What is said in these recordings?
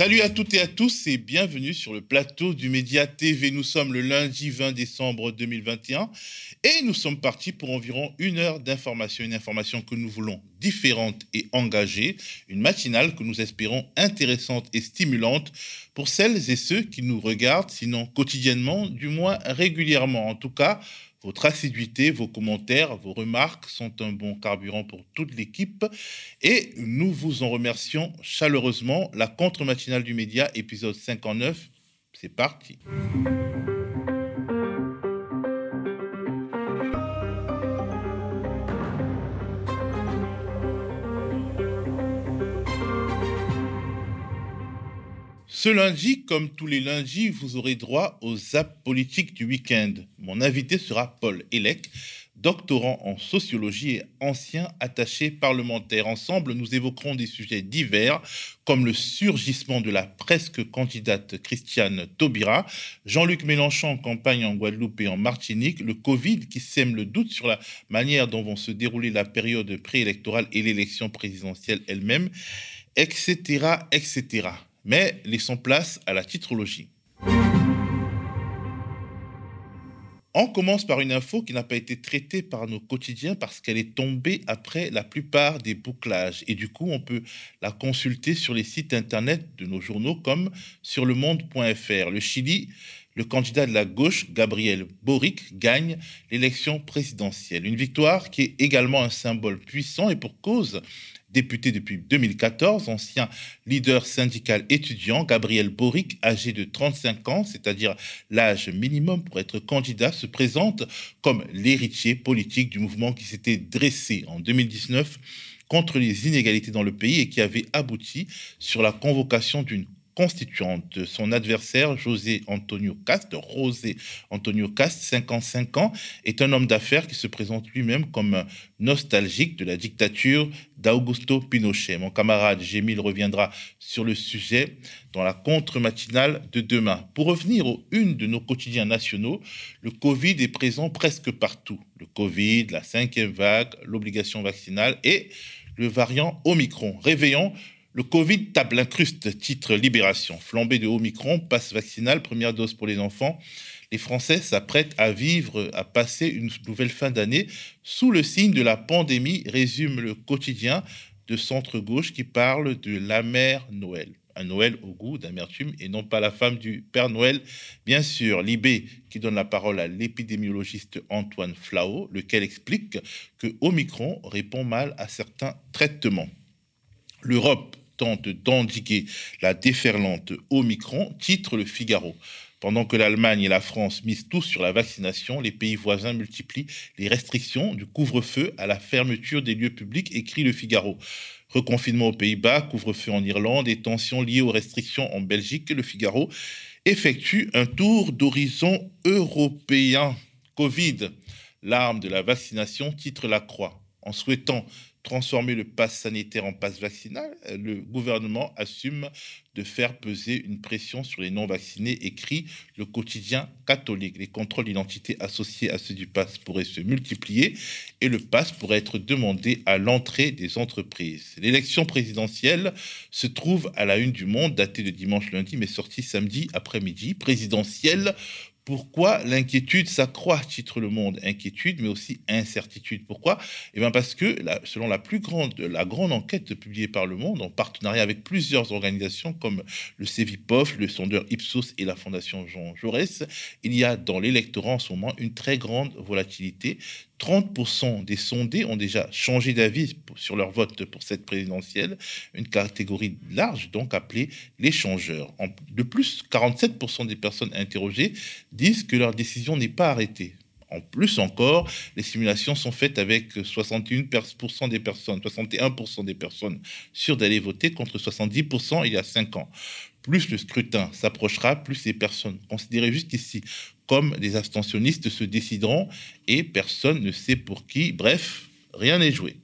Salut à toutes et à tous et bienvenue sur le plateau du Média TV. Nous sommes le lundi 20 décembre 2021 et nous sommes partis pour environ une heure d'information, une information que nous voulons différente et engagée, une matinale que nous espérons intéressante et stimulante pour celles et ceux qui nous regardent, sinon quotidiennement, du moins régulièrement. En tout cas, votre assiduité, vos commentaires, vos remarques sont un bon carburant pour toute l'équipe et nous vous en remercions chaleureusement. La contre-matinale du média, épisode 59, c'est parti. Ce lundi, comme tous les lundis, vous aurez droit aux zap politiques du week-end. Mon invité sera Paul Elec, doctorant en sociologie et ancien attaché parlementaire. Ensemble, nous évoquerons des sujets divers comme le surgissement de la presque candidate Christiane Taubira, Jean-Luc Mélenchon en campagne en Guadeloupe et en Martinique, le Covid qui sème le doute sur la manière dont vont se dérouler la période préélectorale et l'élection présidentielle elle-même, etc., etc. Mais laissons place à la titrologie. On commence par une info qui n'a pas été traitée par nos quotidiens parce qu'elle est tombée après la plupart des bouclages. Et du coup, on peut la consulter sur les sites internet de nos journaux comme sur le monde.fr. Le Chili, le candidat de la gauche, Gabriel Boric, gagne l'élection présidentielle. Une victoire qui est également un symbole puissant et pour cause, Député depuis 2014, ancien leader syndical étudiant, Gabriel Boric, âgé de 35 ans, c'est-à-dire l'âge minimum pour être candidat, se présente comme l'héritier politique du mouvement qui s'était dressé en 2019 contre les inégalités dans le pays et qui avait abouti sur la convocation d'une constituante. Son adversaire, José Antonio Cast, José Antonio Cast, 55 ans, est un homme d'affaires qui se présente lui-même comme nostalgique de la dictature d'Augusto Pinochet. Mon camarade Gémil reviendra sur le sujet dans la contre-matinale de demain. Pour revenir aux une de nos quotidiens nationaux, le Covid est présent presque partout. Le Covid, la cinquième vague, l'obligation vaccinale et le variant Omicron. Réveillons le Covid tape l'incruste, titre Libération. Flambée de Omicron, passe vaccinal, première dose pour les enfants. Les Français s'apprêtent à vivre, à passer une nouvelle fin d'année sous le signe de la pandémie, résume le quotidien de centre-gauche qui parle de l'amère Noël. Un Noël au goût d'amertume et non pas la femme du Père Noël. Bien sûr, Libé qui donne la parole à l'épidémiologiste Antoine Flao, lequel explique que Omicron répond mal à certains traitements. L'Europe tente d'endiguer la déferlante Omicron, titre le Figaro. Pendant que l'Allemagne et la France misent tous sur la vaccination, les pays voisins multiplient les restrictions du couvre-feu à la fermeture des lieux publics, écrit le Figaro. Reconfinement aux Pays-Bas, couvre-feu en Irlande et tensions liées aux restrictions en Belgique, le Figaro effectue un tour d'horizon européen. Covid, l'arme de la vaccination, titre la Croix. En souhaitant transformer le pass sanitaire en passe vaccinal, le gouvernement assume de faire peser une pression sur les non-vaccinés, écrit le quotidien catholique. Les contrôles d'identité associés à ceux du pass pourraient se multiplier et le pass pourrait être demandé à l'entrée des entreprises. L'élection présidentielle se trouve à la une du monde, datée de dimanche lundi, mais sortie samedi après-midi. Présidentielle pourquoi l'inquiétude s'accroît, titre Le Monde? Inquiétude, mais aussi incertitude. Pourquoi? Eh bien parce que, selon la plus grande, enquête publiée par Le Monde, en partenariat avec plusieurs organisations comme le CEVIPOF, le sondeur Ipsos et la Fondation Jean Jaurès, il y a dans l'électorat en ce moment une très grande volatilité 30% des sondés ont déjà changé d'avis sur leur vote pour cette présidentielle, une catégorie large donc appelée les changeurs. De plus, 47% des personnes interrogées disent que leur décision n'est pas arrêtée. En plus encore, les simulations sont faites avec 61% des personnes, 61% des personnes sûres d'aller voter contre 70% il y a 5 ans. Plus le scrutin s'approchera, plus les personnes considérées jusqu'ici comme des abstentionnistes se décideront et personne ne sait pour qui. Bref, rien n'est joué.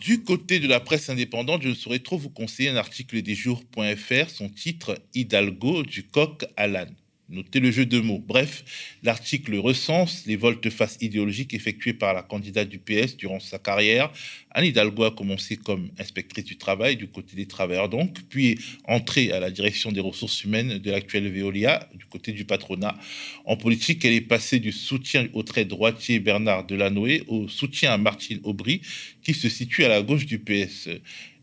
Du côté de la presse indépendante, je ne saurais trop vous conseiller un article des jours.fr, son titre Hidalgo du coq à l'âne. Notez le jeu de mots. Bref, l'article recense les volte-face idéologiques effectuées par la candidate du PS durant sa carrière. Anne Hidalgo a commencé comme inspectrice du travail du côté des travailleurs donc, puis est entrée à la direction des ressources humaines de l'actuelle Veolia du côté du patronat. En politique, elle est passée du soutien au très droitier Bernard Delanoë au soutien à Martine Aubry qui se situe à la gauche du PS.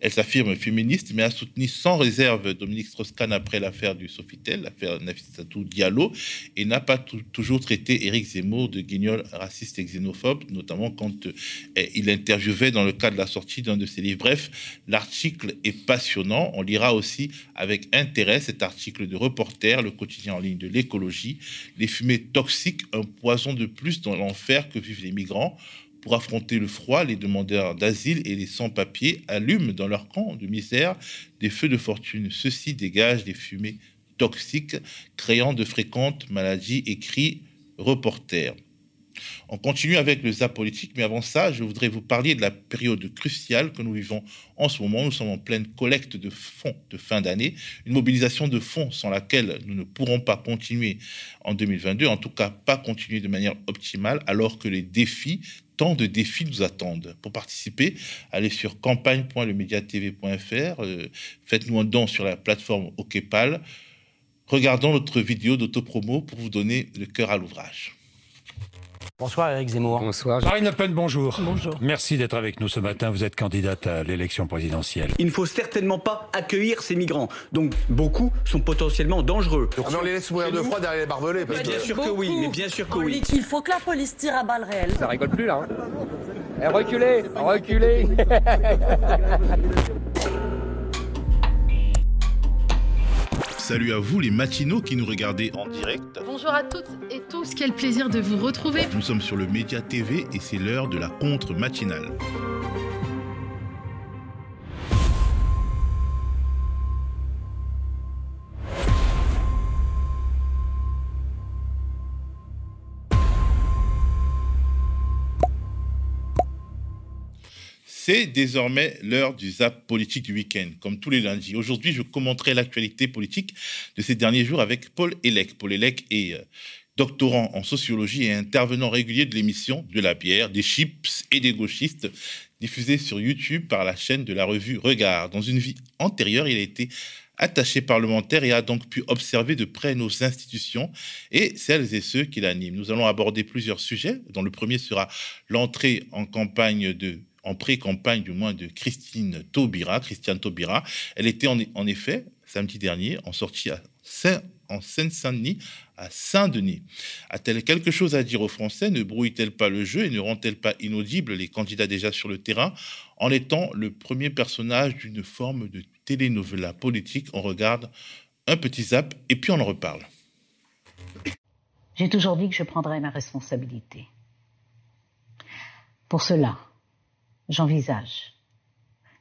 Elle s'affirme féministe, mais a soutenu sans réserve Dominique Strauss-Kahn après l'affaire du Sofitel, l'affaire Nafissatou Diallo, et n'a pas toujours traité Éric Zemmour de guignol raciste et xénophobe, notamment quand eh, il interviewait dans le cadre de la sortie d'un de ses livres. Bref, l'article est passionnant. On lira aussi avec intérêt cet article de Reporter, le quotidien en ligne de l'écologie. Les fumées toxiques, un poison de plus dans l'enfer que vivent les migrants. Pour affronter le froid, les demandeurs d'asile et les sans-papiers allument dans leur camp de misère des feux de fortune. Ceux-ci dégagent des fumées toxiques, créant de fréquentes maladies, écrit Reporter. On continue avec le ZAP politique, mais avant ça, je voudrais vous parler de la période cruciale que nous vivons en ce moment. Nous sommes en pleine collecte de fonds de fin d'année, une mobilisation de fonds sans laquelle nous ne pourrons pas continuer en 2022, en tout cas pas continuer de manière optimale, alors que les défis tant de défis nous attendent. Pour participer, allez sur campagne.lemediatv.fr, euh, faites-nous un don sur la plateforme OKPAL. Regardons notre vidéo d'autopromo pour vous donner le cœur à l'ouvrage. Bonsoir Eric Zemmour. Bonsoir. Marine Le Pen, bonjour. Bonjour. Merci d'être avec nous ce matin. Vous êtes candidate à l'élection présidentielle. Il ne faut certainement pas accueillir ces migrants. Donc beaucoup sont potentiellement dangereux. Ah, mais on les laisse mourir de froid derrière les barbelés. Parce bien sûr que oui, mais bien sûr que oui. Il faut que la police tire à balles réelles. Ça rigole plus là. Hein. Eh, reculez, reculez. Salut à vous les matinaux qui nous regardez en direct. Bonjour à toutes et tous, quel plaisir de vous retrouver. Nous sommes sur le Média TV et c'est l'heure de la contre C'est désormais l'heure du zap politique du week-end, comme tous les lundis. Aujourd'hui, je commenterai l'actualité politique de ces derniers jours avec Paul Elec. Paul Elec est euh, doctorant en sociologie et intervenant régulier de l'émission De la bière, des chips et des gauchistes, diffusée sur YouTube par la chaîne de la revue Regard. Dans une vie antérieure, il a été attaché parlementaire et a donc pu observer de près nos institutions et celles et ceux qui l'animent. Nous allons aborder plusieurs sujets, dont le premier sera l'entrée en campagne de en pré-campagne du moins de Christine Taubira, Christiane Taubira. Elle était en, effet, samedi dernier, en sortie en Seine-Saint-Denis, à Saint-Denis. A-t-elle quelque chose à dire aux Français? Ne brouille-t-elle pas le jeu et ne rend-elle pas inaudible les candidats déjà sur le terrain en étant le premier personnage d'une forme de télénovela politique? On regarde un petit zap et puis on en reparle. J'ai toujours dit que je prendrais ma responsabilité. Pour cela, j'envisage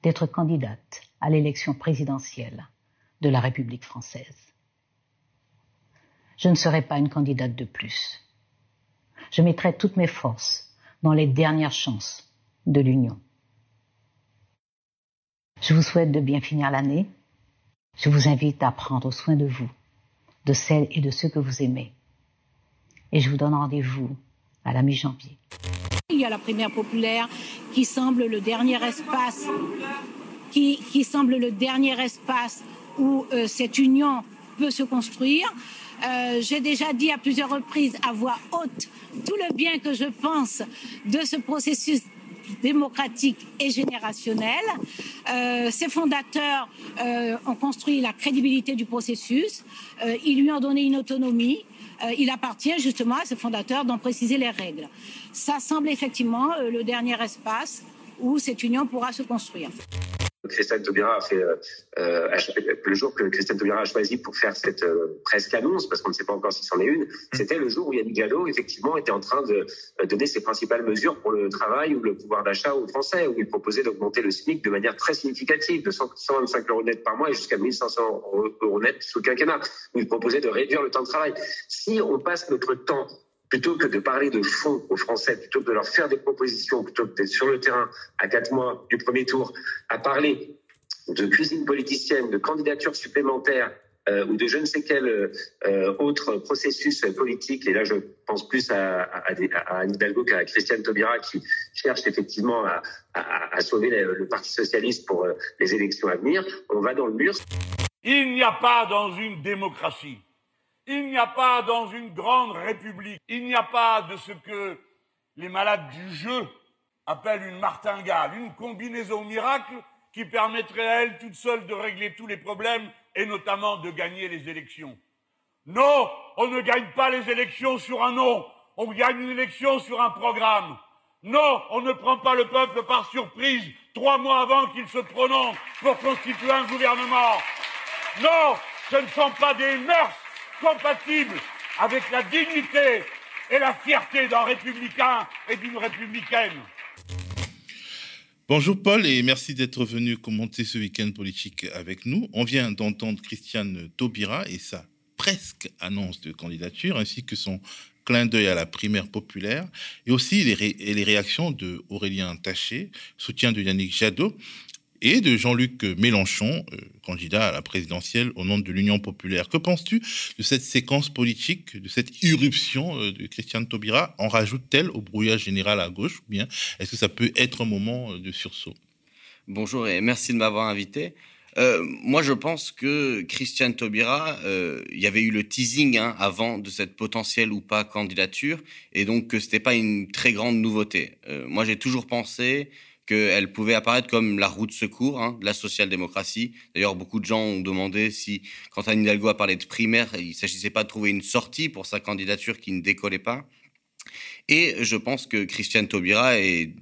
d'être candidate à l'élection présidentielle de la République française. Je ne serai pas une candidate de plus. Je mettrai toutes mes forces dans les dernières chances de l'Union. Je vous souhaite de bien finir l'année. Je vous invite à prendre soin de vous, de celles et de ceux que vous aimez. Et je vous donne rendez-vous à la mi-janvier. Il y a la primaire populaire qui semble le dernier espace, qui, semble le dernier espace où euh, cette union peut se construire. Euh, J'ai déjà dit à plusieurs reprises à voix haute tout le bien que je pense de ce processus démocratique et générationnel. Euh, ses fondateurs euh, ont construit la crédibilité du processus. Ils lui ont donné une autonomie. Euh, il appartient justement à ses fondateurs d'en préciser les règles. Ça semble effectivement euh, le dernier espace où cette union pourra se construire. Christiane Taubira a fait euh, le jour que Christiane Taubira a choisi pour faire cette euh, presque annonce, parce qu'on ne sait pas encore si c'en est une, mmh. c'était le jour où Yannick Jadot effectivement était en train de euh, donner ses principales mesures pour le travail ou le pouvoir d'achat aux Français, où il proposait d'augmenter le SMIC de manière très significative, de 125 euros net par mois et jusqu'à 1500 euros net sous le quinquennat, où il proposait de réduire le temps de travail. Si on passe notre temps plutôt que de parler de fond aux Français, plutôt que de leur faire des propositions, plutôt que d'être sur le terrain à quatre mois du premier tour, à parler de cuisine politicienne, de candidatures supplémentaires euh, ou de je ne sais quel euh, autre processus politique, et là je pense plus à, à, à Anne Hidalgo qu'à Christiane Taubira qui cherche effectivement à, à sauver le, le, Parti socialiste pour les élections à venir, on va dans le mur. Il n'y a pas dans une démocratie, il n'y a pas dans une grande république, il n'y a pas de ce que les malades du jeu appellent une martingale, une combinaison miracle qui permettrait à elle toute seule de régler tous les problèmes et notamment de gagner les élections. Non, on ne gagne pas les élections sur un nom, on gagne une élection sur un programme. Non, on ne prend pas le peuple par surprise trois mois avant qu'il se prononce pour constituer un gouvernement. Non, ce ne sont pas des mœurs compatibles avec la dignité et la fierté d'un républicain et d'une républicaine. Bonjour Paul et merci d'être venu commenter ce week-end politique avec nous. On vient d'entendre Christiane Taubira et sa presque annonce de candidature ainsi que son clin d'œil à la primaire populaire et aussi les, les réactions de Aurélien Taché, soutien de Yannick Jadot et de Jean-Luc Mélenchon, euh, candidat à la présidentielle au nom de l'Union populaire. Que penses-tu de cette séquence politique, de cette irruption euh, de Christiane Taubira? En rajoute-t-elle au brouillage général à gauche ou bien est-ce que ça peut être un moment euh, de sursaut? Bonjour et merci de m'avoir invité. moi, je pense que Christiane Taubira, il y avait eu le teasing hein, avant de cette potentielle ou pas candidature, et donc que c'était pas une très grande nouveauté. moi, j'ai toujours pensé qu'elle pouvait apparaître comme la roue de secours hein, de la social-démocratie. D'ailleurs, beaucoup de gens ont demandé si, quand Anne Hidalgo a parlé de primaire, il ne s'agissait pas de trouver une sortie pour sa candidature qui ne décollait pas. Et je pense que Christiane Taubira est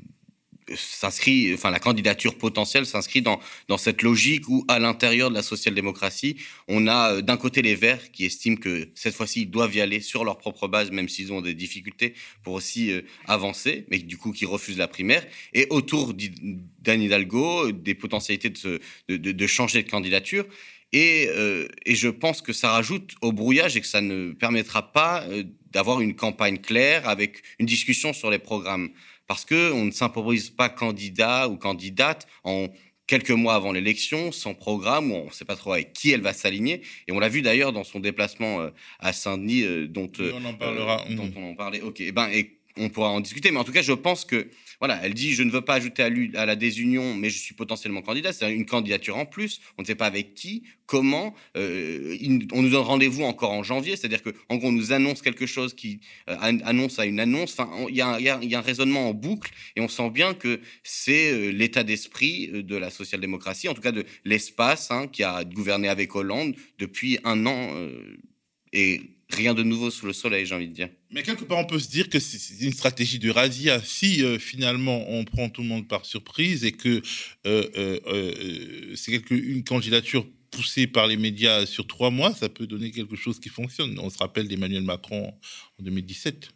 s'inscrit, enfin la candidature potentielle s'inscrit dans, dans cette logique où à l'intérieur de la social-démocratie, on a euh, d'un côté les Verts qui estiment que cette fois-ci ils doivent y aller sur leur propre base, même s'ils ont des difficultés pour aussi euh, avancer, mais du coup qui refusent la primaire, et autour d'Anne Hidalgo des potentialités de, de, changer de candidature. Et, euh, et, je pense que ça rajoute au brouillage et que ça ne permettra pas d'avoir une campagne claire avec une discussion sur les programmes parce qu'on ne s'improvise pas candidat ou candidate en quelques mois avant l'élection, sans programme, où on ne sait pas trop avec qui elle va s'aligner. Et on l'a vu d'ailleurs dans son déplacement euh, à Saint-Denis, euh, dont, on en parlera. Euh, dont on en parlait. Ok, et eh ben, et on pourra en discuter. Mais en tout cas, je pense que voilà, elle dit je ne veux pas ajouter à, à la désunion, mais je suis potentiellement candidat. C'est une candidature en plus. On ne sait pas avec qui, comment. Euh, on nous donne rendez-vous encore en janvier, c'est-à-dire que gros, on nous annonce quelque chose qui euh, annonce à une annonce. Enfin, il y, y, a un raisonnement en boucle, et on sent bien que c'est euh, l'état d'esprit de la social-démocratie, en tout cas de l'espace hein, qui a gouverné avec Hollande depuis un an et rien de nouveau sous le soleil, j'ai envie de dire. Mais quelque part, on peut se dire que c'est une stratégie de razzia. Si euh, finalement on prend tout le monde par surprise et que euh, euh, c'est une candidature poussée par les médias sur trois mois, ça peut donner quelque chose qui fonctionne. On se rappelle d'Emmanuel Macron en 2017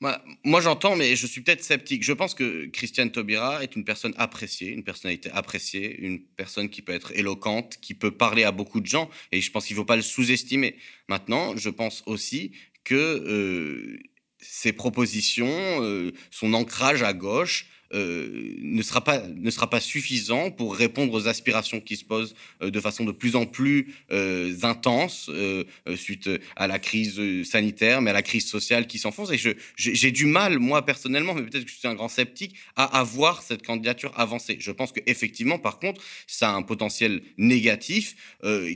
moi, j'entends, mais je suis peut-être sceptique. Je pense que Christiane Taubira est une personne appréciée, une personnalité appréciée, une personne qui peut être éloquente, qui peut parler à beaucoup de gens, et je pense qu'il ne faut pas le sous-estimer. Maintenant, je pense aussi que euh, ses propositions, euh, son ancrage à gauche, euh, ne, sera pas, ne sera pas suffisant pour répondre aux aspirations qui se posent euh, de façon de plus en plus euh, intense suite à la crise sanitaire, mais à la crise sociale qui s'enfonce. Et j'ai du mal, moi personnellement, mais peut-être que je suis un grand sceptique, à avoir cette candidature avancée. Je pense qu'effectivement, par contre, ça a un potentiel négatif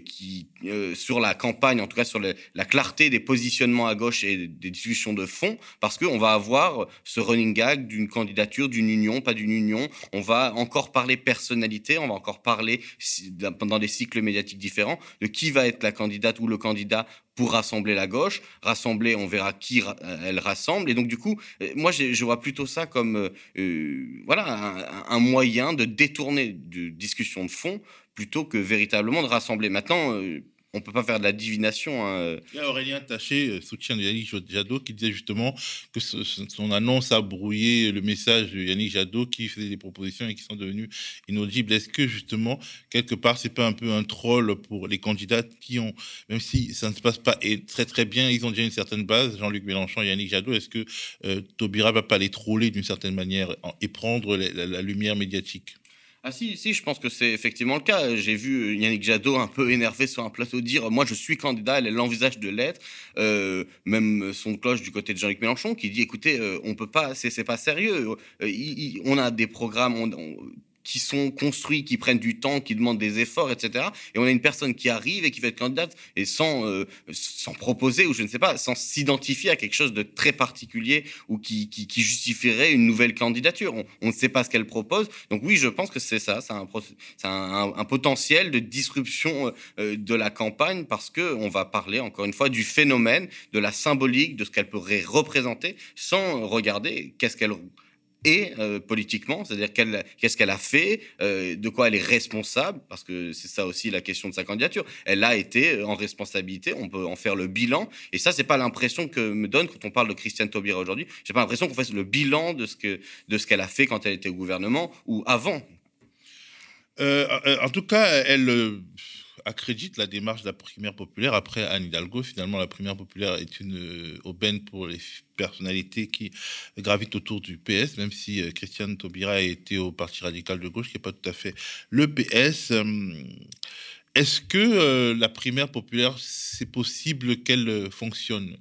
qui, sur la campagne, en tout cas sur la clarté des positionnements à gauche et des discussions de fond, parce qu'on va avoir ce running gag d'une candidature, d'une union pas d'une union. On va encore parler personnalité, on va encore parler pendant des cycles médiatiques différents de qui va être la candidate ou le candidat pour rassembler la gauche. Rassembler, on verra qui elle rassemble. Et donc, du coup, euh, moi, je vois plutôt ça comme euh, euh, voilà, un, moyen de détourner de discussion de fond plutôt que véritablement de rassembler. Maintenant, on peut pas faire de la divination. Il y a Aurélien Taché, euh, soutien de Yannick Jadot, qui disait justement que son annonce a brouillé le message de Yannick Jadot qui faisait des propositions et qui sont devenues inaudibles. Est-ce que justement, quelque part, c'est pas un peu un troll pour les candidats qui ont, même si ça ne se passe pas très très bien, ils ont déjà une certaine base, Jean-Luc Mélenchon et Yannick Jadot, est-ce que euh, Taubira va pas les troller d'une certaine manière et prendre la lumière médiatique? Ah si, si, je pense que c'est effectivement le cas. J'ai vu Yannick Jadot un peu énervé sur un plateau dire moi je suis candidat, elle l'envisage de l'être. Euh, même son cloche du côté de Jean-Luc Mélenchon qui dit écoutez, euh, on peut pas, c'est pas sérieux. Euh, on a des programmes, on, qui sont construits, qui prennent du temps, qui demandent des efforts, etc. Et on a une personne qui arrive et qui va être candidate et sans, euh, sans proposer ou je ne sais pas, sans s'identifier à quelque chose de très particulier ou qui, qui, qui justifierait une nouvelle candidature. On, ne sait pas ce qu'elle propose. Donc oui, je pense que c'est ça, c'est un, un, un, potentiel de disruption euh, de la campagne parce que on va parler encore une fois du phénomène, de la symbolique, de ce qu'elle pourrait représenter, sans regarder qu'est-ce qu'elle et euh, politiquement, c'est-à-dire qu'est-ce qu'elle a fait, euh, de quoi elle est responsable, parce que c'est ça aussi la question de sa candidature. Elle a été euh, en responsabilité, on peut en faire le bilan, et ça c'est pas l'impression que me donne quand on parle de Christiane Taubira aujourd'hui. J'ai pas l'impression qu'on fasse le bilan de ce que de ce qu'elle a fait quand elle était au gouvernement ou avant. en tout cas, elle accrédite la démarche de la primaire populaire après Anne Hidalgo. Finalement, la primaire populaire est une euh, aubaine pour les personnalités qui gravitent autour du PS, même si euh, Christiane Taubira été au Parti radical de gauche, qui n'est pas tout à fait le PS. Euh, est-ce que la primaire populaire, c'est possible qu'elle fonctionne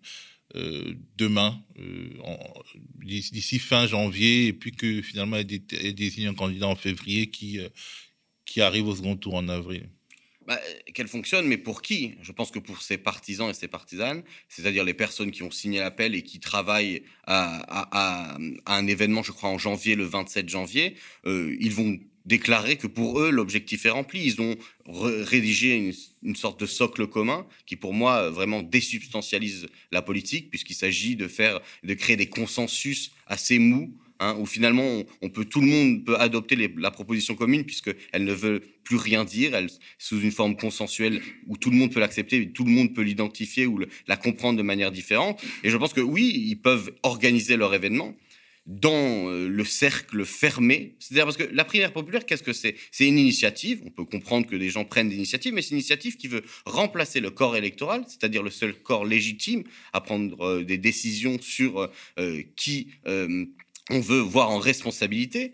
demain, d'ici fin janvier, et puis que finalement elle, désigne un candidat en février qui arrive au second tour en avril? Bah, qu'elle fonctionne, mais pour qui? Je pense que pour ses partisans et ses partisanes, c'est-à-dire les personnes qui ont signé l'appel et qui travaillent à, un événement, je crois, en janvier, le 27 janvier, euh, ils vont déclarer que pour eux, l'objectif est rempli. Ils ont rédigé une, sorte de socle commun qui, pour moi, vraiment désubstantialise la politique, puisqu'il s'agit de de créer des consensus assez mous Hein, où finalement on, peut tout le monde peut adopter la proposition commune puisqu'elle ne veut plus rien dire, elle sous une forme consensuelle où tout le monde peut l'accepter, tout le monde peut l'identifier ou la comprendre de manière différente. Et je pense que oui, ils peuvent organiser leur événement dans euh, le cercle fermé. C'est-à-dire parce que la primaire populaire, qu'est-ce que c'est? C'est une initiative. On peut comprendre que les gens prennent des initiatives, mais c'est une initiative qui veut remplacer le corps électoral, c'est-à-dire le seul corps légitime à prendre euh, des décisions sur euh, qui on veut voir en responsabilité,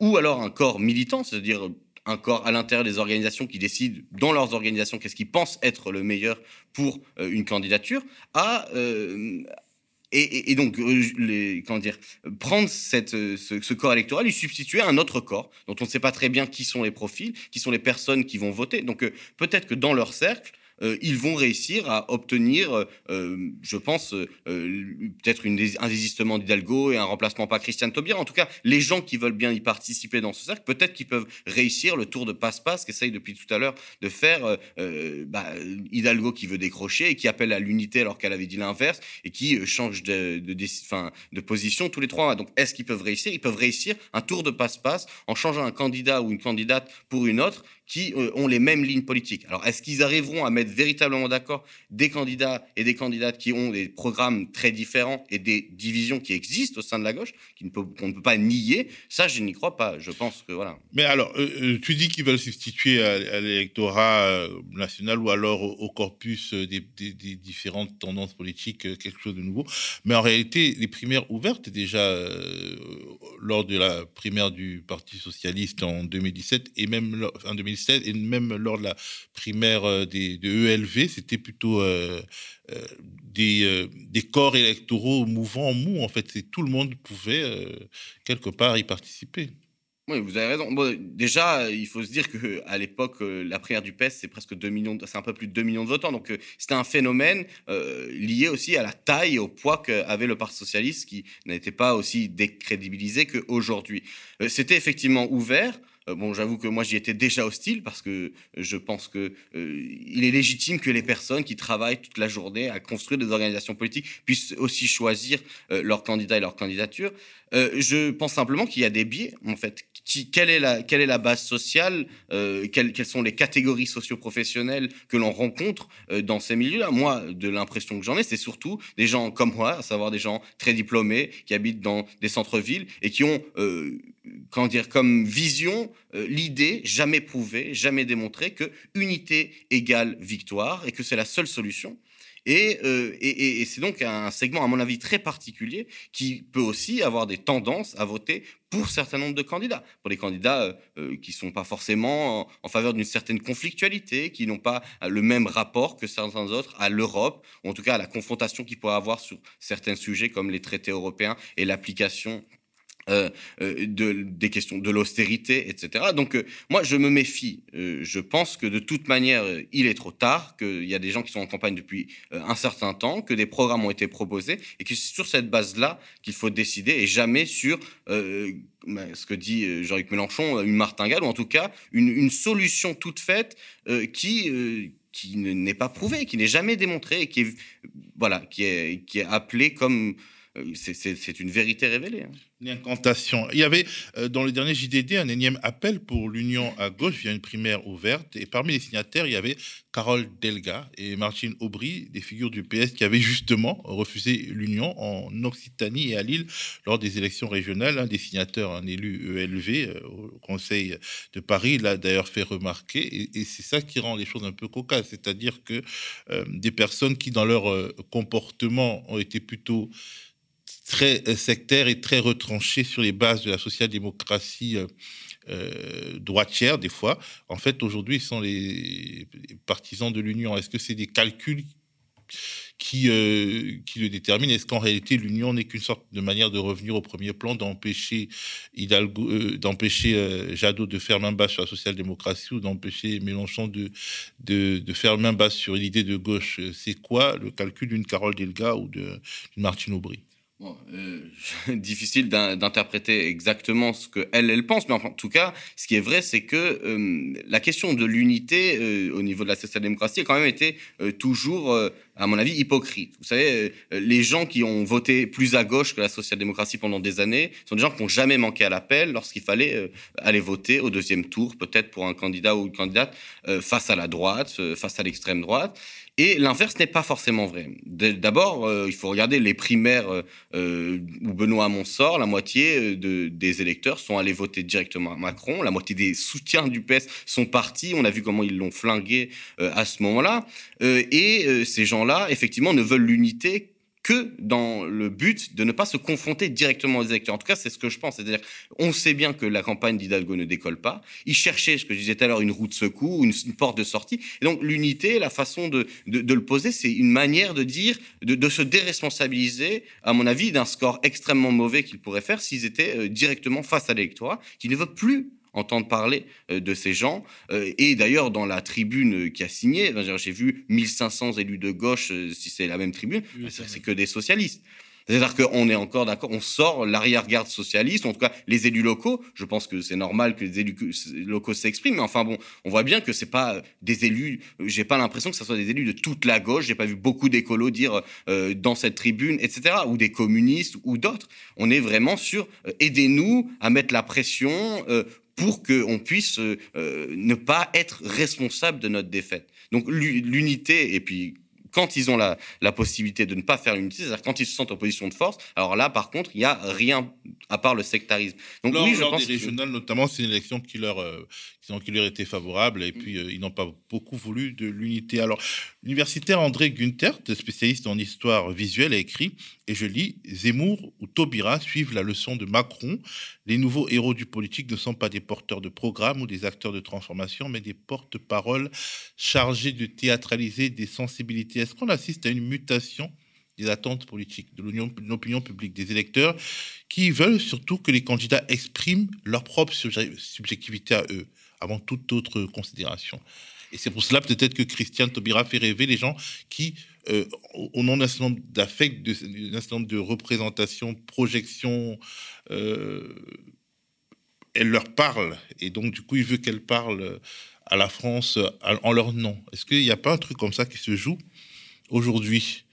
ou alors un corps militant, c'est-à-dire un corps à l'intérieur des organisations qui décident dans leurs organisations qu'est-ce qu'ils pensent être le meilleur pour euh, une candidature, à euh, et, donc, euh, comment dire, prendre cette, ce, ce, corps électoral et substituer un autre corps dont on ne sait pas très bien qui sont les profils, qui sont les personnes qui vont voter. Donc, peut-être que dans leur cercle, euh, ils vont réussir à obtenir, euh, euh, je pense, peut-être un désistement d'Hidalgo et un remplacement par Christiane Taubira. En tout cas, les gens qui veulent bien y participer dans ce cercle, peut-être qu'ils peuvent réussir le tour de passe-passe qu'essaye depuis tout à l'heure de faire bah, Hidalgo qui veut décrocher et qui appelle à l'unité alors qu'elle avait dit l'inverse et qui change de, position tous les trois. Donc, est-ce qu'ils peuvent réussir? Ils peuvent réussir un tour de passe-passe en changeant un candidat ou une candidate pour une autre qui euh, ont les mêmes lignes politiques. Alors, est-ce qu'ils arriveront à mettre véritablement d'accord des candidats et des candidates qui ont des programmes très différents et des divisions qui existent au sein de la gauche, qu'on ne peut pas nier? Ça, je n'y crois pas. Je pense que voilà. Mais alors, euh, euh, tu dis qu'ils veulent substituer à, l'électorat national ou alors au, corpus des, différentes tendances politiques quelque chose de nouveau. Mais en réalité, les primaires ouvertes déjà lors de la primaire du Parti socialiste en 2017 et même en 2017 et même lors de la primaire euh, des, de ELV, c'était plutôt euh, euh, des, corps électoraux mouvants, mous. En fait, c'est tout le monde pouvait quelque part y participer. Oui, vous avez raison. déjà, il faut se dire que à l'époque, la primaire du PES, c'est presque 2 millions, c'est un peu plus de 2 millions de votants. Donc, c'était un phénomène lié aussi à la taille et au poids qu'avait le Parti socialiste, qui n'était pas aussi décrédibilisé qu'aujourd'hui. c'était effectivement ouvert. Euh, bon, j'avoue que moi j'y étais déjà hostile parce que je pense que euh, il est légitime que les personnes qui travaillent toute la journée à construire des organisations politiques puissent aussi choisir euh, leurs candidats et leur candidature. je pense simplement qu'il y a des biais en fait. Qui, quelle, est la, base sociale quelles, quelles, sont les catégories socio-professionnelles que l'on rencontre dans ces milieux-là? Moi, de l'impression que j'en ai, c'est surtout des gens comme moi, à savoir des gens très diplômés qui habitent dans des centres-villes et qui ont comment dire, comme vision euh, l'idée, jamais prouvée, jamais démontrée, que unité égale victoire et que c'est la seule solution. Euh, et, c'est donc un segment, à mon avis, très particulier qui peut aussi avoir des tendances à voter pour certain nombre de candidats, pour les candidats euh, euh, qui ne sont pas forcément en, faveur d'une certaine conflictualité, qui n'ont pas le même rapport que certains autres à l'Europe, ou en tout cas à la confrontation qu'ils pourraient avoir sur certains sujets comme les traités européens et l'application euh, euh, de, des questions de l'austérité, etc. Donc euh, moi, je me méfie. je pense que de toute manière, il est trop tard, qu'il y a des gens qui sont en campagne depuis un certain temps, que des programmes ont été proposés, et que c'est sur cette base-là qu'il faut décider, et jamais sur ben, ce que dit Jean-Luc Mélenchon, une martingale, ou en tout cas une, solution toute faite qui qui n'est pas prouvée, qui n'est jamais démontrée, et qui voilà, qui est, qui est appelée comme c'est une vérité révélée. Hein une incantation. Il y avait euh, dans le dernier JDD un énième appel pour l'union à gauche via une primaire ouverte. Et parmi les signataires, il y avait Carole Delga et Martine Aubry, des figures du PS qui avaient justement refusé l'union en Occitanie et à Lille lors des élections régionales. Un des signataires, un élu ELV euh, au Conseil de Paris, l'a d'ailleurs fait remarquer. Et, c'est ça qui rend les choses un peu cocasses. C'est-à-dire que euh, des personnes qui, dans leur comportement, ont été plutôt très euh, sectaire et très retranché sur les bases de la social-démocratie euh, euh, droitière, des fois. En fait, aujourd'hui, ils sont les, partisans de l'Union. Est-ce que c'est des calculs qui, qui le déterminent? Est-ce qu'en réalité, l'Union n'est qu'une sorte de manière de revenir au premier plan, d'empêcher Hidalgo, d'empêcher Jadot de faire main basse sur la social-démocratie ou d'empêcher Mélenchon de, de, de, faire main basse sur l'idée de gauche? C'est quoi le calcul d'une Carole Delga ou d'une Martine Aubry? Euh, difficile d'interpréter exactement ce que elle, elle pense, mais en tout cas, ce qui est vrai, c'est que euh, la question de l'unité euh, au niveau de la social-démocratie a quand même été toujours, à mon avis, hypocrite. Vous savez, les gens qui ont voté plus à gauche que la social-démocratie pendant des années sont des gens qui n'ont jamais manqué à l'appel lorsqu'il fallait aller voter au deuxième tour, peut-être pour un candidat ou une candidate face à la droite, face à l'extrême droite. Et l'inverse n'est pas forcément vrai. D'abord, euh, il faut regarder les primaires euh, euh, où Benoît Hamon sort. La moitié de, des électeurs sont allés voter directement à Macron. La moitié des soutiens du PS sont partis. On a vu comment ils l'ont flingué à ce moment-là. et ces gens-là, effectivement, ne veulent l'unité que dans le but de ne pas se confronter directement aux électeurs. En tout cas, c'est ce que je pense. C'est-à-dire, on sait bien que la campagne d'Hidalgo ne décolle pas. Il cherchait, ce que je disais tout à l'heure, une route de secours, une, porte de sortie. Et donc, l'unité, la façon de, de, le poser, c'est une manière de dire, de, de, se déresponsabiliser, à mon avis, d'un score extrêmement mauvais qu'ils pourraient faire s'ils étaient euh, directement face à l'électorat, qui ne veut plus entendre parler euh, de ces gens. Euh, et d'ailleurs, dans la tribune qui a signé, j'ai vu 1500 élus de gauche, euh, si c'est la même tribune, c'est que des socialistes. C'est-à-dire qu'on est encore d'accord, on sort l'arrière-garde socialiste, en tout cas les élus locaux. Je pense que c'est normal que les élus locaux s'expriment, mais enfin bon, on voit bien que c'est pas des élus. J'ai pas l'impression que ce soit des élus de toute la gauche. J'ai pas vu beaucoup d'écolos dire dans cette tribune, etc. Ou des communistes ou d'autres. On est vraiment sur aidez-nous à mettre la pression pour qu'on puisse euh, ne pas être responsable de notre défaite. Donc l'unité, et puis quand ils ont la, la, possibilité de ne pas faire l'unité, c'est-à-dire quand ils se sentent en position de force, alors là, par contre, il n'y a rien à part le sectarisme. Donc oui, je pense des régionales, notamment, c'est une élection qui leur, euh, qui leur était favorable, et puis ils n'ont pas beaucoup voulu de l'unité. Alors, l'universitaire André Gunther, spécialiste en histoire visuelle, a écrit et je lis, Zemmour ou Taubira suivent la leçon de Macron. Les nouveaux héros du politique ne sont pas des porteurs de programmes ou des acteurs de transformation, mais des porte-paroles chargés de théâtraliser des sensibilités. Est-ce qu'on assiste à une mutation des attentes politiques, de l'opinion publique, des électeurs, qui veulent surtout que les candidats expriment leur propre subjectivité à eux, avant toute autre considération? Et c'est pour cela peut-être que Christiane Taubira fait rêver les gens qui, euh, au nom d'un certain nombre d'affects, d'un certain nombre de représentations, projections, euh, elle leur parle. Et donc, du coup, il veut qu'elle parle à la France en leur nom. Est-ce qu'il n'y a pas un truc comme ça qui se joue? Aujourd'hui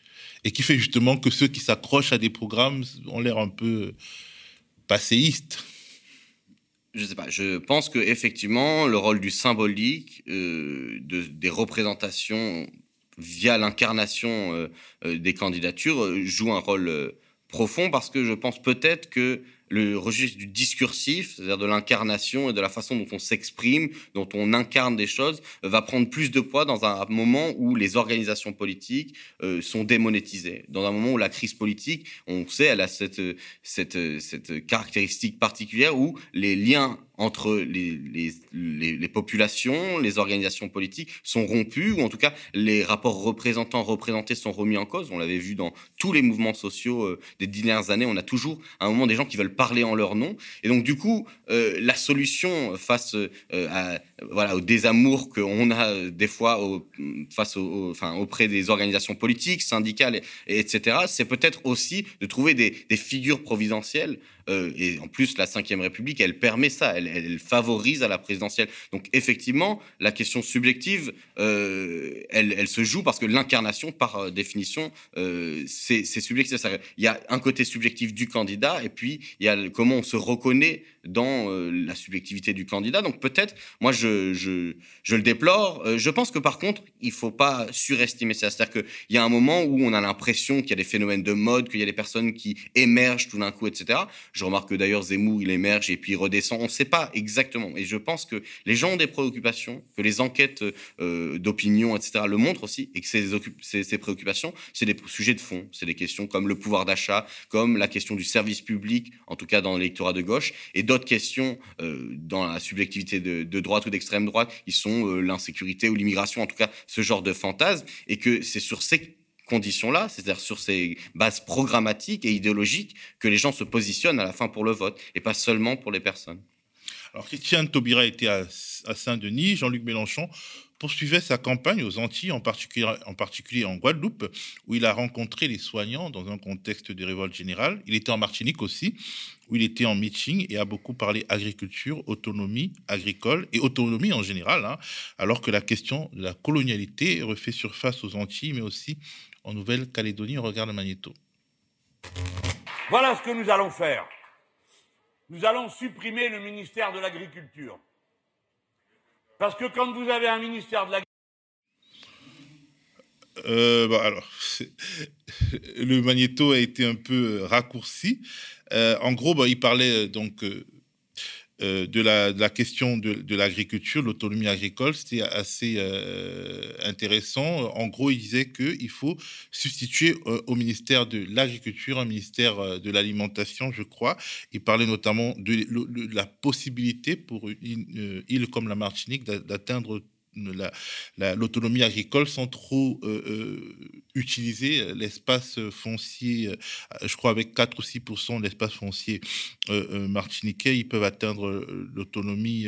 et qui fait justement que ceux qui s'accrochent à des programmes ont l'air un peu passéistes je sais pas. Je pense que effectivement, le rôle du symbolique, euh, de, des représentations via l'incarnation euh, euh, des candidatures joue un rôle profond parce que je pense peut-être que le registre du discursif, c'est-à-dire de l'incarnation et de la façon dont on s'exprime, dont on incarne des choses, va prendre plus de poids dans un moment où les organisations politiques euh, sont démonétisées, dans un moment où la crise politique, on sait, elle a cette, cette, cette caractéristique particulière où les liens entre les, populations, les organisations politiques sont rompus, ou en tout cas les rapports représentants-représentés sont remis en cause. On l'avait vu dans tous les mouvements sociaux euh, des dernières années, on a toujours un moment des gens qui veulent parler en leur nom. Et donc du coup, euh, la solution face euh, voilà, au désamour qu'on a des fois au, face enfin, auprès des organisations politiques, syndicales, et, etc., c'est peut-être aussi de trouver des, des figures providentielles euh, et en plus, la Ve République, elle permet ça, elle, favorise à la présidentielle. Donc effectivement, la question subjective, euh, elle, se joue parce que l'incarnation, par euh, définition, euh, c'est subjectif. Il y a un côté subjectif du candidat et puis il y a comment on se reconnaît dans la subjectivité du candidat. Donc peut-être, moi je, le déplore. Je pense que par contre, il faut pas surestimer ça. C'est-à-dire qu'il y a un moment où on a l'impression qu'il y a des phénomènes de mode, qu'il y a des personnes qui émergent tout d'un coup, etc. Je remarque que d'ailleurs Zemmour, il émerge et puis il redescend. On ne sait pas exactement. Et je pense que les gens ont des préoccupations, que les enquêtes euh, d'opinion, etc. le montrent aussi, et que ces, ces, préoccupations, c'est des sujets de fond. C'est des questions comme le pouvoir d'achat, comme la question du service public, en tout cas dans l'électorat de gauche, et d'autres questions euh, dans la subjectivité de, droite ou d'extrême droite, ils sont euh, l'insécurité ou l'immigration, en tout cas ce genre de fantasme, et que c'est sur ces conditions-là, c'est-à-dire sur ces bases programmatiques et idéologiques, que les gens se positionnent à la fin pour le vote, et pas seulement pour les personnes. Alors, Christiane Taubira était à, Saint-Denis, Jean-Luc Mélenchon poursuivait sa campagne aux Antilles, en particulier, en Guadeloupe, où il a rencontré les soignants dans un contexte de révolte générale. Il était en Martinique aussi, où il était en meeting et a beaucoup parlé agriculture, autonomie agricole et autonomie en général, hein, alors que la question de la colonialité refait surface aux Antilles, mais aussi en Nouvelle-Calédonie au regard de Magnéto. Voilà ce que nous allons faire. Nous allons supprimer le ministère de l'Agriculture. Parce que quand vous avez un ministère de la euh, bah alors, le magnéto a été un peu raccourci. Euh, en gros, bah, il parlait euh, donc euh, de, la, question de, de l'agriculture, l'autonomie agricole, c'était assez euh, intéressant. En gros, il disait qu'il faut substituer euh, au ministère de l'Agriculture un ministère de l'Alimentation, je crois. Il parlait notamment de, de, la possibilité pour une île comme la Martinique d'atteindre l'autonomie agricole sans trop euh, euh, utiliser l'espace foncier. Euh, je crois avec 4 ou 6% de l'espace foncier euh, martiniquais, ils peuvent atteindre l'autonomie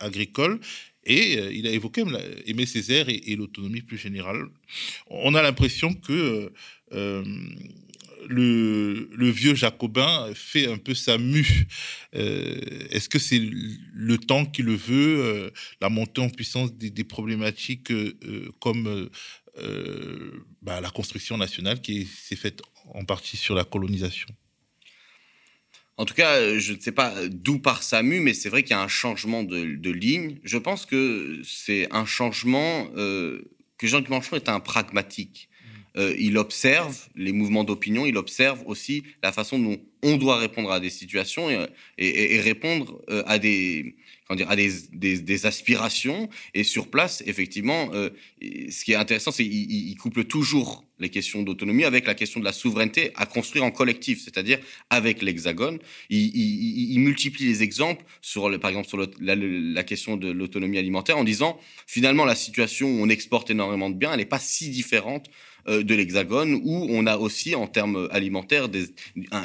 agricole. Et il a évoqué Aimé Césaire et, et l'autonomie plus générale. On a l'impression que le, vieux jacobin fait un peu sa mue. Euh, Est-ce que c'est le temps qui le veut, euh, la montée en puissance des, problématiques euh, comme bah, la construction nationale qui s'est faite en partie sur la colonisation? En tout cas, je ne sais pas d'où part sa mais c'est vrai qu'il y a un changement de, ligne. Je pense que c'est un changement que Jean-Luc est un pragmatique euh, il observe les mouvements d'opinion, il observe aussi la façon dont on doit répondre à des situations et, répondre euh, à des dire, à des, des, aspirations. Et sur place, effectivement, euh, ce qui est intéressant, c'est qu'il il couple toujours les questions d'autonomie avec la question de la souveraineté à construire en collectif, c'est-à-dire avec l'Hexagone. Il, multiplie les exemples sur, par exemple, sur la, la, question de l'autonomie alimentaire en disant finalement la situation où on exporte énormément de biens, elle n'est pas si différente de l'Hexagone où on a aussi en termes alimentaires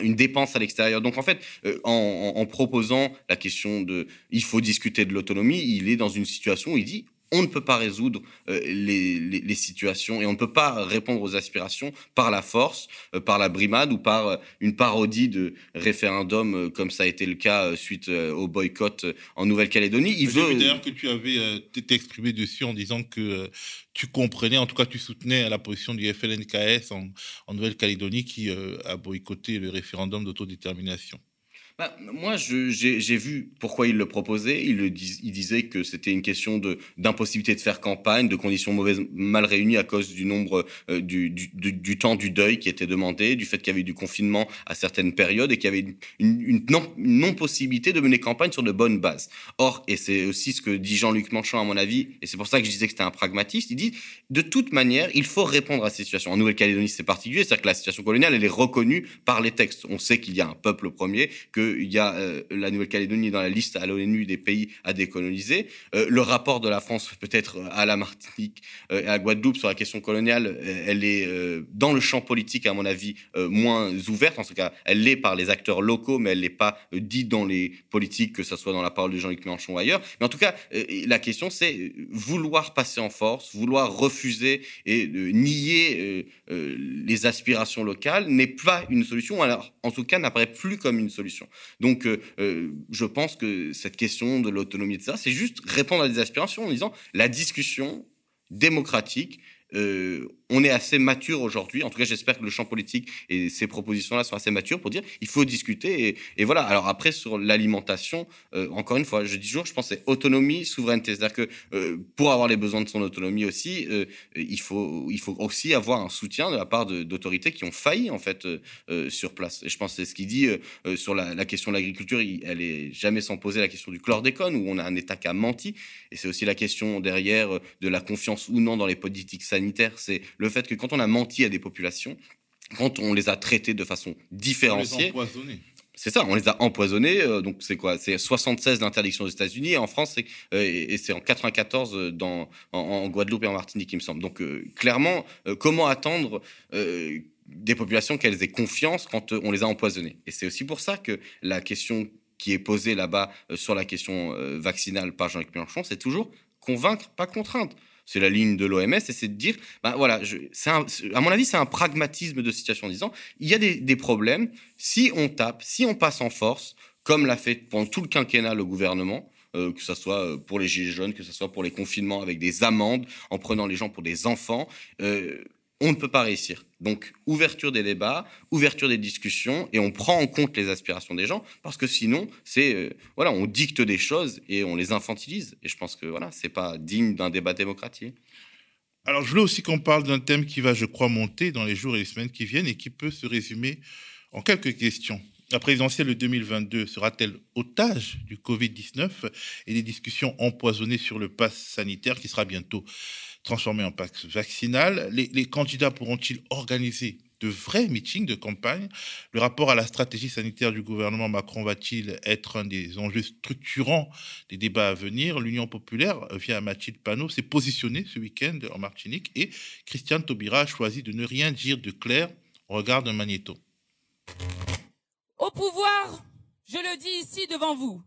une dépense à l'extérieur. Donc en fait, euh, en, en, proposant la question de il faut discuter de l'autonomie, il est dans une situation où il dit on ne peut pas résoudre euh, les, les, les, situations et on ne peut pas répondre aux aspirations par la force, euh, par la brimade ou par euh, une parodie de référendum comme ça a été le cas suite au boycott en Nouvelle-Calédonie. Il veut d'ailleurs que tu avais t'étais exprimé dessus en disant que tu comprenais, en tout cas tu soutenais la position du FLNKS en, en Nouvelle-Calédonie qui a boycotté le référendum d'autodétermination. Bah, moi, j'ai vu pourquoi il le proposait. Il, disait que c'était une question d'impossibilité de faire campagne, de conditions mauvaises, mal réunies à cause du nombre euh, du, temps du deuil qui était demandé, du fait qu'il y avait du confinement à certaines périodes et qu'il y avait une, une, non, possibilité de mener campagne sur de bonnes bases. Or, et c'est aussi ce que dit Jean-Luc Manchon à mon avis, et c'est pour ça que je disais que c'était un pragmatiste. Il dit de toute manière, il faut répondre à ces situations. En Nouvelle-Calédonie, c'est particulier, c'est-à-dire que la situation coloniale, elle est reconnue par les textes. On sait qu'il y a un peuple premier, que il y a euh, la Nouvelle-Calédonie dans la liste à l'ONU des pays à décoloniser. Euh, le rapport de la France, peut-être à la Martinique euh, et à Guadeloupe sur la question coloniale, elle est dans le champ politique, à mon avis, moins ouverte. En tout cas, elle l'est par les acteurs locaux, mais elle n'est pas dite dans les politiques, que ce soit dans la parole de Jean-Luc Mélenchon ou ailleurs. Mais en tout cas, la question, c'est vouloir passer en force, vouloir refuser et nier les aspirations locales n'est pas une solution. Alors, en tout cas, n'apparaît plus comme une solution. Donc, euh, euh, je pense que cette question de l'autonomie, de ça, c'est juste répondre à des aspirations en disant la discussion démocratique euh, on est assez mature aujourd'hui. En tout cas, j'espère que le champ politique et ces propositions-là sont assez matures pour dire il faut discuter. Et, voilà. Alors après, sur l'alimentation, euh, encore une fois, je dis toujours, je pense c'est autonomie, souveraineté. C'est-à-dire que euh, pour avoir les besoins de son autonomie aussi, il, faut, il faut aussi avoir un soutien de la part d'autorités qui ont failli en fait sur place. Et je pense c'est ce qu'il dit sur la, question de l'agriculture. Elle est jamais sans poser la question du chlordécone où on a un État qui a menti. Et c'est aussi la question derrière de la confiance ou non dans les politiques sanitaires. C'est le fait que quand on a menti à des populations, quand on les a traitées de façon différenciée. C'est ça, on les a empoisonnés. Euh, donc c'est quoi C'est 76 d'interdiction aux États-Unis et en France, euh, et c'est en 94 euh, dans, en, Guadeloupe et en Martinique, il me semble. Donc clairement, comment attendre des populations qu'elles aient confiance quand on les a empoisonnées? Et c'est aussi pour ça que la question qui est posée là-bas sur la question vaccinale par Jean-Luc Mélenchon, c'est toujours convaincre, pas contraindre c'est la ligne de l'OMS, et c'est de dire, ben voilà, à mon avis, c'est un pragmatisme de situation en disant, il y a des, problèmes, si on tape, si on passe en force, comme l'a fait pendant tout le quinquennat le gouvernement, euh, que ce soit euh, pour les gilets jaunes, que ce soit pour les confinements avec des amendes, en prenant les gens pour des enfants, euh, on ne peut pas réussir. Donc, ouverture des débats, ouverture des discussions, et on prend en compte les aspirations des gens, parce que sinon, c'est euh, voilà, on dicte des choses et on les infantilise. Et je pense que voilà, c'est pas digne d'un débat démocratique. Alors, je voulais aussi qu'on parle d'un thème qui va, je crois, monter dans les jours et les semaines qui viennent et qui peut se résumer en quelques questions. La présidentielle de 2022 sera-t-elle otage du Covid-19 et des discussions empoisonnées sur le pass sanitaire qui sera bientôt transformé en pass vaccinal. Les, candidats pourront-ils organiser de vrais meetings de campagne? Le rapport à la stratégie sanitaire du gouvernement Macron va-t-il être un des enjeux structurants des débats à venir? L'Union populaire, via Mathilde Panot, s'est positionnée ce week-end en Martinique et Christiane Taubira a choisi de ne rien dire de clair au regard d'un magnéto. Au pouvoir, je le dis ici devant vous,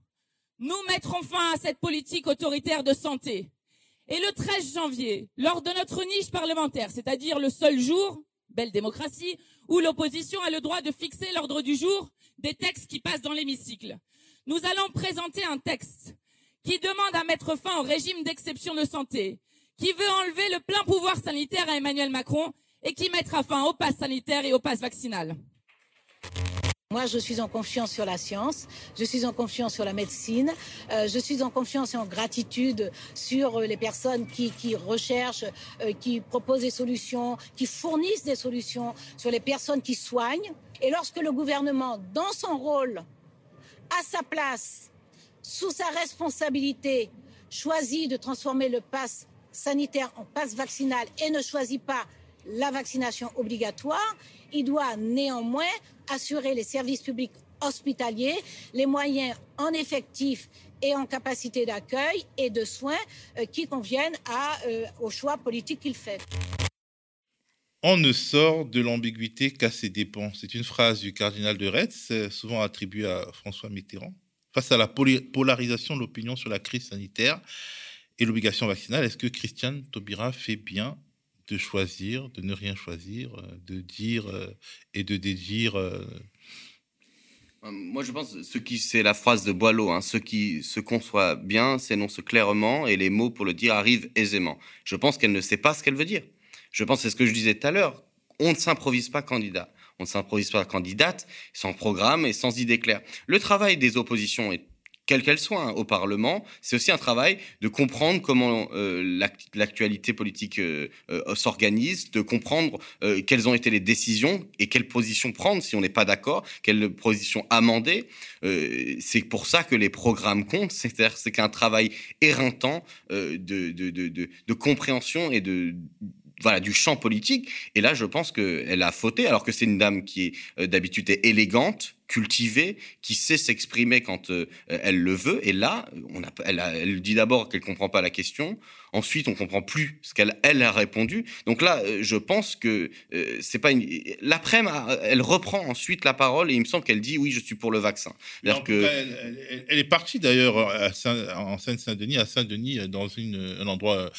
nous mettrons fin à cette politique autoritaire de santé et le 13 janvier, lors de notre niche parlementaire, c'est-à-dire le seul jour, belle démocratie, où l'opposition a le droit de fixer l'ordre du jour des textes qui passent dans l'hémicycle, nous allons présenter un texte qui demande à mettre fin au régime d'exception de santé, qui veut enlever le plein pouvoir sanitaire à Emmanuel Macron et qui mettra fin au pass sanitaire et au pass vaccinal. Moi, je suis en confiance sur la science, je suis en confiance sur la médecine, euh, je suis en confiance et en gratitude sur euh, les personnes qui, recherchent, euh, qui proposent des solutions, qui fournissent des solutions, sur les personnes qui soignent. Et lorsque le gouvernement, dans son rôle, à sa place, sous sa responsabilité, choisit de transformer le pass sanitaire en passe vaccinal et ne choisit pas la vaccination obligatoire, il doit néanmoins assurer les services publics hospitaliers, les moyens en effectif et en capacité d'accueil et de soins euh, qui conviennent à, euh, au choix politique qu'il fait. On ne sort de l'ambiguïté qu'à ses dépens. C'est une phrase du cardinal de Retz, euh, souvent attribuée à François Mitterrand. Face à la polarisation de l'opinion sur la crise sanitaire et l'obligation vaccinale, est-ce que Christiane Taubira fait bien de choisir, de ne rien choisir, euh, de dire euh, et de dédire. Euh. Moi, je pense ce qui c'est la phrase de Boileau. Hein, ce qui se conçoit bien s'énonce clairement et les mots pour le dire arrivent aisément. Je pense qu'elle ne sait pas ce qu'elle veut dire. Je pense c'est ce que je disais tout à l'heure. On ne s'improvise pas candidat. On ne s'improvise pas candidate sans programme et sans idée claire. Le travail des oppositions est quelle qu'elle soit, hein, au Parlement. C'est aussi un travail de comprendre comment euh, l'actualité politique euh, euh, s'organise, de comprendre quelles ont été les décisions et quelles positions prendre si on n'est pas d'accord, quelles positions amender. c'est pour ça que les programmes comptent. C'est-à-dire c'est qu'un travail éreintant de, de, de, de, compréhension et de voilà du champ politique. Et là, je pense qu'elle a fauté, alors que c'est une dame qui est d'habitude élégante, cultivée, qui sait s'exprimer quand euh, elle le veut. Et là, on a, elle, elle dit d'abord qu'elle comprend pas la question. Ensuite, on comprend plus ce qu'elle elle a répondu. Donc là, euh, je pense que euh, c'est pas une. L'après-midi, elle reprend ensuite la parole et il me semble qu'elle dit oui, je suis pour le vaccin. Que... elle, est partie d'ailleurs en Seine-Saint-Denis, à Saint-Denis, dans une, un endroit,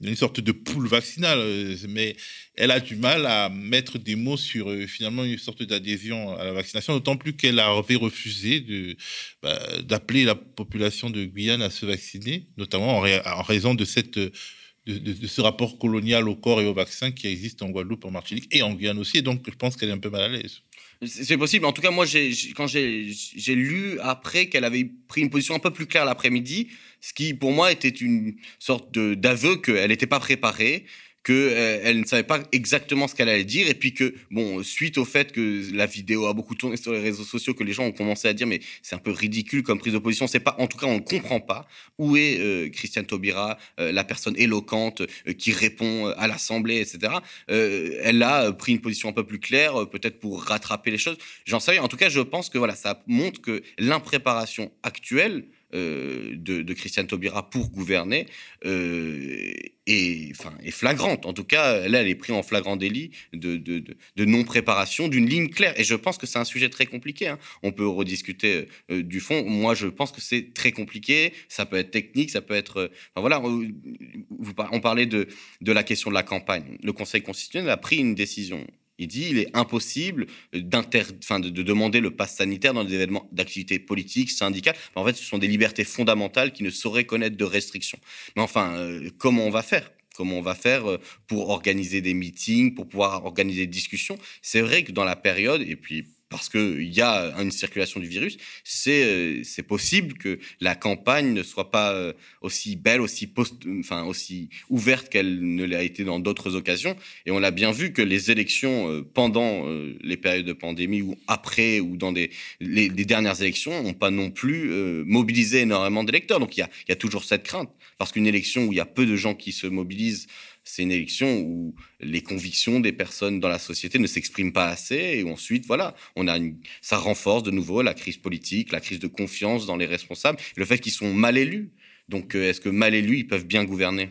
une sorte de poule vaccinale, mais elle a du mal à mettre des mots sur finalement une sorte d'adhésion à la vaccination, d'autant plus qu'elle avait refusé bah, d'appeler la population de Guyane à se vacciner, notamment en, raison de, ce rapport colonial au corps et au vaccin qui existe en Guadeloupe, en Martinique et en Guyane aussi. Et donc, je pense qu'elle est un peu mal à l'aise. C'est possible. En tout cas, moi, quand j'ai, lu après qu'elle avait pris une position un peu plus claire l'après-midi, ce qui, pour moi, était une sorte d'aveu qu'elle n'était pas préparée, que euh, ne savait pas exactement ce qu'elle allait dire et puis que bon suite au fait que la vidéo a beaucoup tourné sur les réseaux sociaux que les gens ont commencé à dire mais c'est un peu ridicule comme prise de position. C'est pas en tout cas on ne comprend pas où est euh, Christiane Taubira euh, la personne éloquente qui répond à l'Assemblée etc elle a pris une position un peu plus claire peut-être pour rattraper les choses. J'en sais rien. En tout cas je pense que voilà ça montre que l'impréparation actuelle euh, de, Christiane Taubira pour gouverner euh, est, enfin, est flagrante. En tout cas, là, elle est prise en flagrant délit de, de, non-préparation d'une ligne claire. Et je pense que c'est un sujet très compliqué. Hein. On peut rediscuter euh, du fond. Moi, je pense que c'est très compliqué. Ça peut être technique, ça peut être... voilà, on parlait de, de la question de la campagne. Le Conseil constitutionnel a pris une décision il dit il est impossible de, demander le pass sanitaire dans des événements d'activité politique, syndicale. En fait, ce sont des libertés fondamentales qui ne sauraient connaître de restrictions. Mais enfin, euh, comment on va faire? Comment on va faire euh, pour organiser des meetings, pour pouvoir organiser des discussions? C'est vrai que dans la période, et puis parce qu'il y a une circulation du virus, c'est c'est possible que la campagne ne soit pas euh, aussi belle, aussi post, enfin aussi ouverte qu'elle ne l'a été dans d'autres occasions. Et on l'a bien vu que les élections euh, pendant euh, les périodes de pandémie ou après ou dans des les, dernières élections n'ont pas non plus mobilisé énormément d'électeurs. Donc il y a toujours cette crainte parce qu'une élection où il y a peu de gens qui se mobilisent c'est une élection où les convictions des personnes dans la société ne s'expriment pas assez et ensuite voilà on a une, ça renforce de nouveau la crise politique la crise de confiance dans les responsables le fait qu'ils sont mal élus. Donc euh, est-ce que mal élus ils peuvent bien gouverner?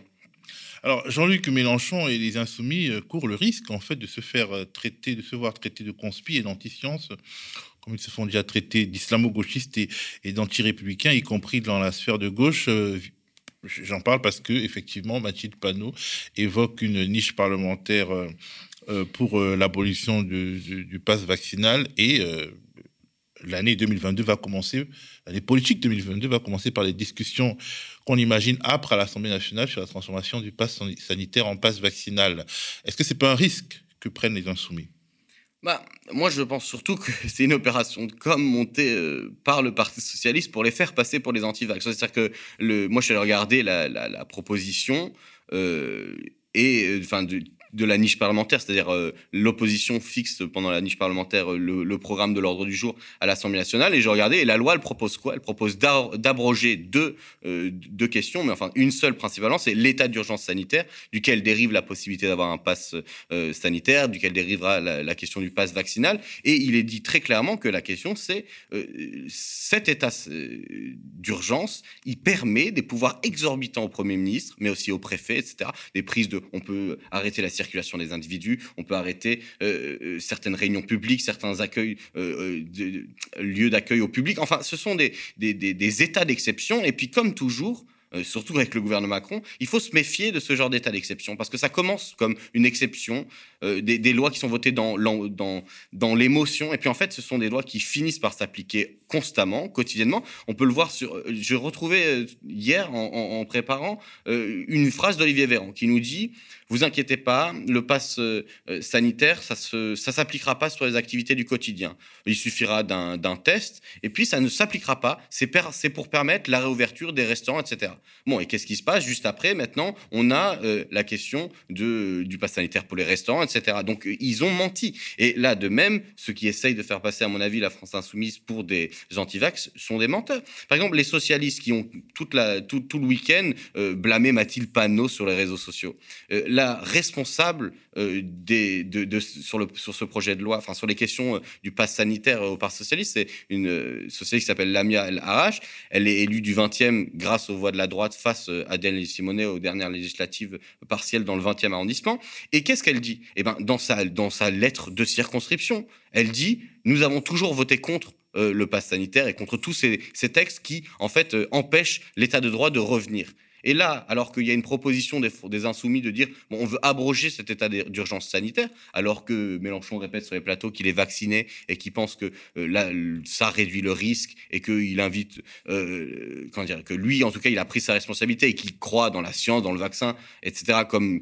Alors, Jean-Luc Mélenchon et les Insoumis euh, courent le risque, en fait, de se faire euh, traiter, de se voir traiter de conspi et d'anti-science, comme ils se font déjà traiter d'islamo-gauchistes et, et d'anti-républicains, y compris dans la sphère de gauche, J'en parle parce que effectivement, Mathilde Panot évoque une niche parlementaire euh, euh, pour euh, l'abolition du, pass vaccinal et l'année 2022 va commencer, l'année politique 2022 va commencer par les discussions qu'on imagine âpres à l'Assemblée nationale sur la transformation du pass sanitaire en pass vaccinal. Est-ce que c'est pas un risque que prennent les insoumis? Bah, moi, je pense surtout que c'est une opération de com montée euh, par le Parti socialiste pour les faire passer pour les anti-vax. C'est-à-dire que moi, je suis regarder la proposition euh, et euh, enfin de la niche parlementaire, c'est-à-dire euh, l'opposition fixe pendant la niche parlementaire euh, le, programme de l'ordre du jour à l'Assemblée nationale. Et j'ai regardé, et la loi, elle propose quoi? Elle propose d'abroger deux, euh, deux questions, mais enfin une seule principalement, c'est l'état d'urgence sanitaire, duquel dérive la possibilité d'avoir un pass sanitaire, duquel dérivera la, question du pass vaccinal. Et il est dit très clairement que la question, c'est cet état d'urgence, il permet des pouvoirs exorbitants au Premier ministre, mais aussi au préfet, etc. Des prises de, on peut arrêter la circulation des individus, on peut arrêter euh, euh, certaines réunions publiques, certains accueils, euh, lieux d'accueil au public. Enfin, ce sont des, des, états d'exception. Et puis, comme toujours, surtout avec le gouvernement Macron, il faut se méfier de ce genre d'état d'exception parce que ça commence comme une exception, des, lois qui sont votées dans, dans, dans l'émotion, et puis en fait, ce sont des lois qui finissent par s'appliquer constamment, quotidiennement. On peut le voir sur. Euh, je retrouvais euh, hier en, préparant euh, une phrase d'Olivier Véran qui nous dit vous inquiétez pas, le pass sanitaire, ça ne s'appliquera pas sur les activités du quotidien. Il suffira d'un test, et puis ça ne s'appliquera pas. C'est pour permettre la réouverture des restaurants, etc. Bon, et qu'est-ce qui se passe juste après? Maintenant, on a la question du pass sanitaire pour les restaurants, etc. Donc, ils ont menti. Et là, de même, ceux qui essayent de faire passer, à mon avis, la France insoumise pour des antivax sont des menteurs. Par exemple, les socialistes qui ont tout, le week-end euh, blâmé Mathilde Panot sur les réseaux sociaux. Euh, la responsable euh, des, de, sur, le, sur ce projet de loi, enfin sur les questions du pass sanitaire au Parti socialiste, c'est une socialiste qui s'appelle Lamia El. Elle est élue du 20e grâce aux voix de la droite face à Daniel Simonet aux dernières législatives partielles dans le 20e arrondissement. Et qu'est-ce qu'elle dit? Eh ben, dans sa, lettre de circonscription, elle dit Nous avons toujours voté contre le pass sanitaire et contre tous ces, textes qui, en fait, euh, empêchent l'état de droit de revenir. Et là, alors qu'il y a une proposition des, insoumis de dire bon, on veut abroger cet état d'urgence sanitaire, alors que Mélenchon répète sur les plateaux qu'il est vacciné et qu'il pense que euh, ça réduit le risque et qu'il invite, euh, comment dire, que lui, en tout cas, il a pris sa responsabilité et qu'il croit dans la science, dans le vaccin, etc., comme,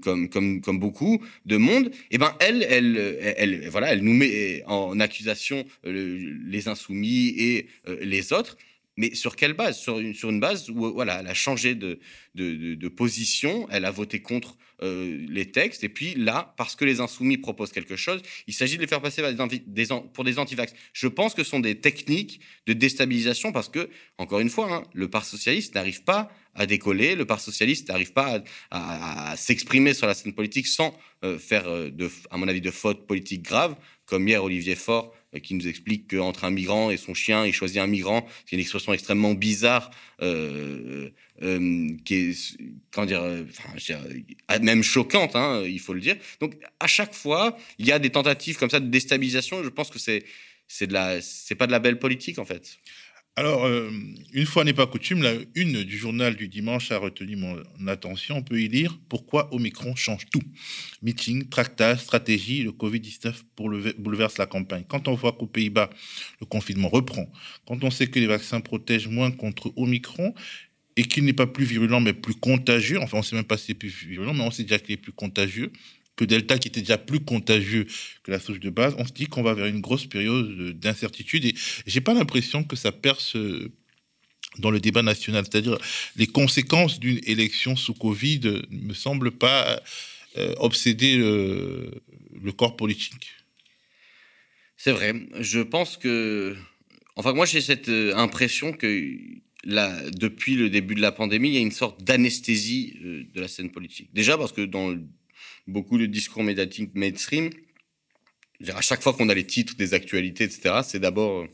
beaucoup de monde, et eh ben elle, elle, elle, voilà, elle nous met en accusation euh, les insoumis et les autres. Mais sur quelle base? Sur une, sur une base où voilà, elle a changé de, de, position, elle a voté contre euh, les textes, et puis là, parce que les insoumis proposent quelque chose, il s'agit de les faire passer des, pour des antivax. Je pense que ce sont des techniques de déstabilisation parce que, encore une fois, hein, le Parti socialiste n'arrive pas à décoller, le Parti socialiste n'arrive pas à, s'exprimer sur la scène politique sans euh, faire, euh, de, à mon avis, de fautes politiques graves, comme hier Olivier Faure euh, qui nous explique qu'entre un migrant et son chien, il choisit un migrant. C'est une expression extrêmement bizarre, euh, euh, qui est, comment dire, même choquante, hein, il faut le dire. Donc, à chaque fois, il y a des tentatives comme ça de déstabilisation. Je pense que c'est, c'est c'est pas de la belle politique en fait. Alors, euh, une fois n'est pas coutume, la une du journal du dimanche a retenu mon attention. On peut y lire pourquoi Omicron change tout? Meeting, tractage, stratégie, le Covid-19 bouleverse la campagne. Quand on voit qu'aux Pays-Bas, le confinement reprend, quand on sait que les vaccins protègent moins contre Omicron et qu'il n'est pas plus virulent mais plus contagieux, enfin on ne sait même pas si c'est plus virulent, mais on sait déjà qu'il est plus contagieux, Delta, qui était déjà plus contagieux que la souche de base, on se dit qu'on va vers une grosse période d'incertitude. Et j'ai pas l'impression que ça perce euh, dans le débat national. C'est-à-dire, les conséquences d'une élection sous Covid ne me semblent pas euh, obséder le, corps politique. C'est vrai. Je pense que. Enfin, moi, j'ai cette euh, impression que. Là, depuis le début de la pandémie, il y a une sorte d'anesthésie de la scène politique. Déjà parce que dans beaucoup de discours médiatiques mainstream. À chaque fois qu'on a les titres des actualités, etc., c'est d'abord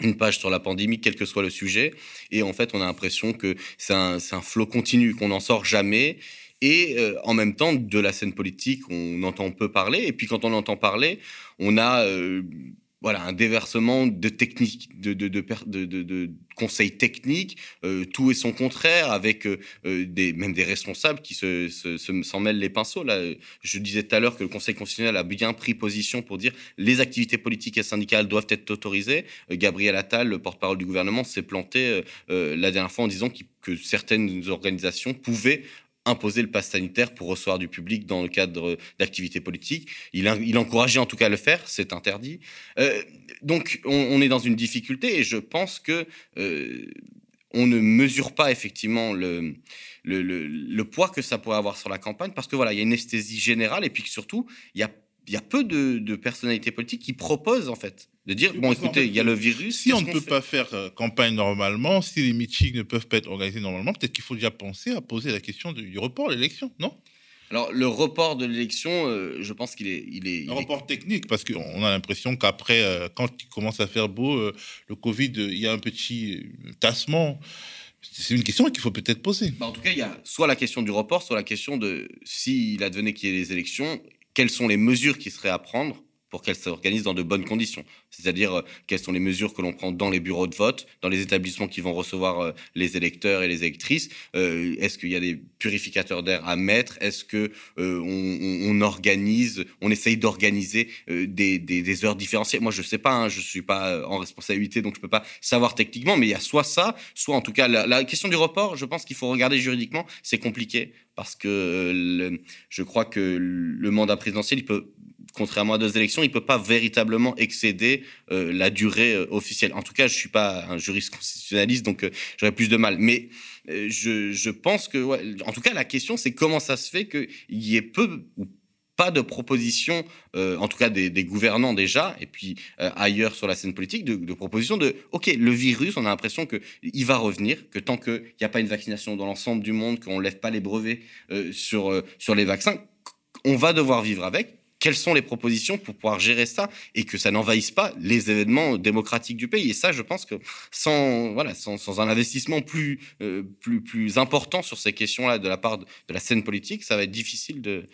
une page sur la pandémie, quel que soit le sujet. Et en fait, on a l'impression que c'est un, un flot continu, qu'on n'en sort jamais. Et euh, en même temps, de la scène politique, on entend peu parler. Et puis quand on entend parler, on a euh, voilà, un déversement de techniques, de, de, de, de conseils techniques, euh, tout et son contraire, avec euh, euh, des, même des responsables qui se, se, s'en mêlent les pinceaux. Là, je disais tout à l'heure que le Conseil constitutionnel a bien pris position pour dire les activités politiques et syndicales doivent être autorisées. Gabriel Attal, le porte-parole du gouvernement, s'est planté la dernière fois en disant que certaines organisations pouvaient imposer le pass sanitaire pour recevoir du public dans le cadre d'activités politiques. Il, encourageait en tout cas à le faire, c'est interdit. Euh, donc on, est dans une difficulté et je pense que euh, on ne mesure pas effectivement le, poids que ça pourrait avoir sur la campagne parce que voilà, il y a une esthésie générale et puis surtout, il y a il y a peu de, de, personnalités politiques qui proposent en fait de dire bon écoutez il y a le virus si on ne peut pas faire euh, campagne normalement si les meetings ne peuvent pas être organisés normalement peut-être qu'il faut déjà penser à poser la question du report de l'élection non? Alors le report de l'élection euh, je pense qu'il est il est un report technique parce qu'on a l'impression qu'après euh, quand il commence à faire beau le covid il y a un petit tassement. C'est une question qu'il faut peut-être poser. Bah, en tout cas, il y a soit la question du report, soit la question de s'il advenait qu'il y ait des élections, quelles sont les mesures qui seraient à prendre pour qu'elle s'organise dans de bonnes conditions. C'est-à-dire euh, quelles sont les mesures que l'on prend dans les bureaux de vote, dans les établissements qui vont recevoir euh, les électeurs et les électrices. Euh, Est-ce qu'il y a des purificateurs d'air à mettre? Est-ce que on, organise, on essaye d'organiser des, heures différenciées Moi, je sais pas, hein, je suis pas en responsabilité, donc je peux pas savoir techniquement, mais il y a soit ça, soit en tout cas la question du report. Je pense qu'il faut regarder juridiquement, c'est compliqué parce que le, je crois que le mandat présidentiel, il peut contrairement à d'autres élections, il ne peut pas véritablement excéder euh, la durée euh, officielle. En tout cas, je ne suis pas un juriste constitutionnaliste, donc euh, j'aurais plus de mal. Mais euh, je, pense que, en tout cas, la question, c'est comment ça se fait qu'il y ait peu ou pas de propositions, euh, en tout cas des, gouvernants déjà, et puis euh, ailleurs sur la scène politique, de, de propositions de, OK, le virus, on a l'impression qu'il va revenir, que tant qu'il n'y a pas une vaccination dans l'ensemble du monde, qu'on ne lève pas les brevets euh, sur, sur les vaccins, on va devoir vivre avec quelles sont les propositions pour pouvoir gérer ça et que ça n'envahisse pas les événements démocratiques du pays? Et ça, je pense que sans, voilà, sans, un investissement plus, euh, plus, plus important sur ces questions-là de la part de, la scène politique, ça va être difficile de,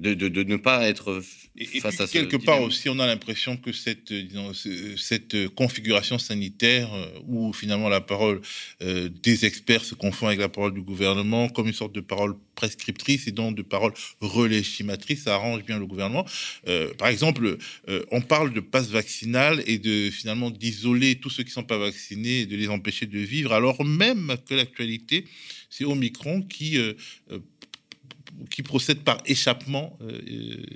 de, de, de, ne pas être et, face et à ce quelque part aussi, on a l'impression que cette, disons, cette configuration sanitaire, euh, où finalement la parole euh, des experts se confond avec la parole du gouvernement, comme une sorte de parole prescriptrice et donc de parole relégimatrice, ça arrange bien le gouvernement. Euh, par exemple, euh, on parle de passe vaccinal et de finalement d'isoler tous ceux qui ne sont pas vaccinés et de les empêcher de vivre, alors même que l'actualité, c'est Omicron qui euh, qui procède par échappement euh,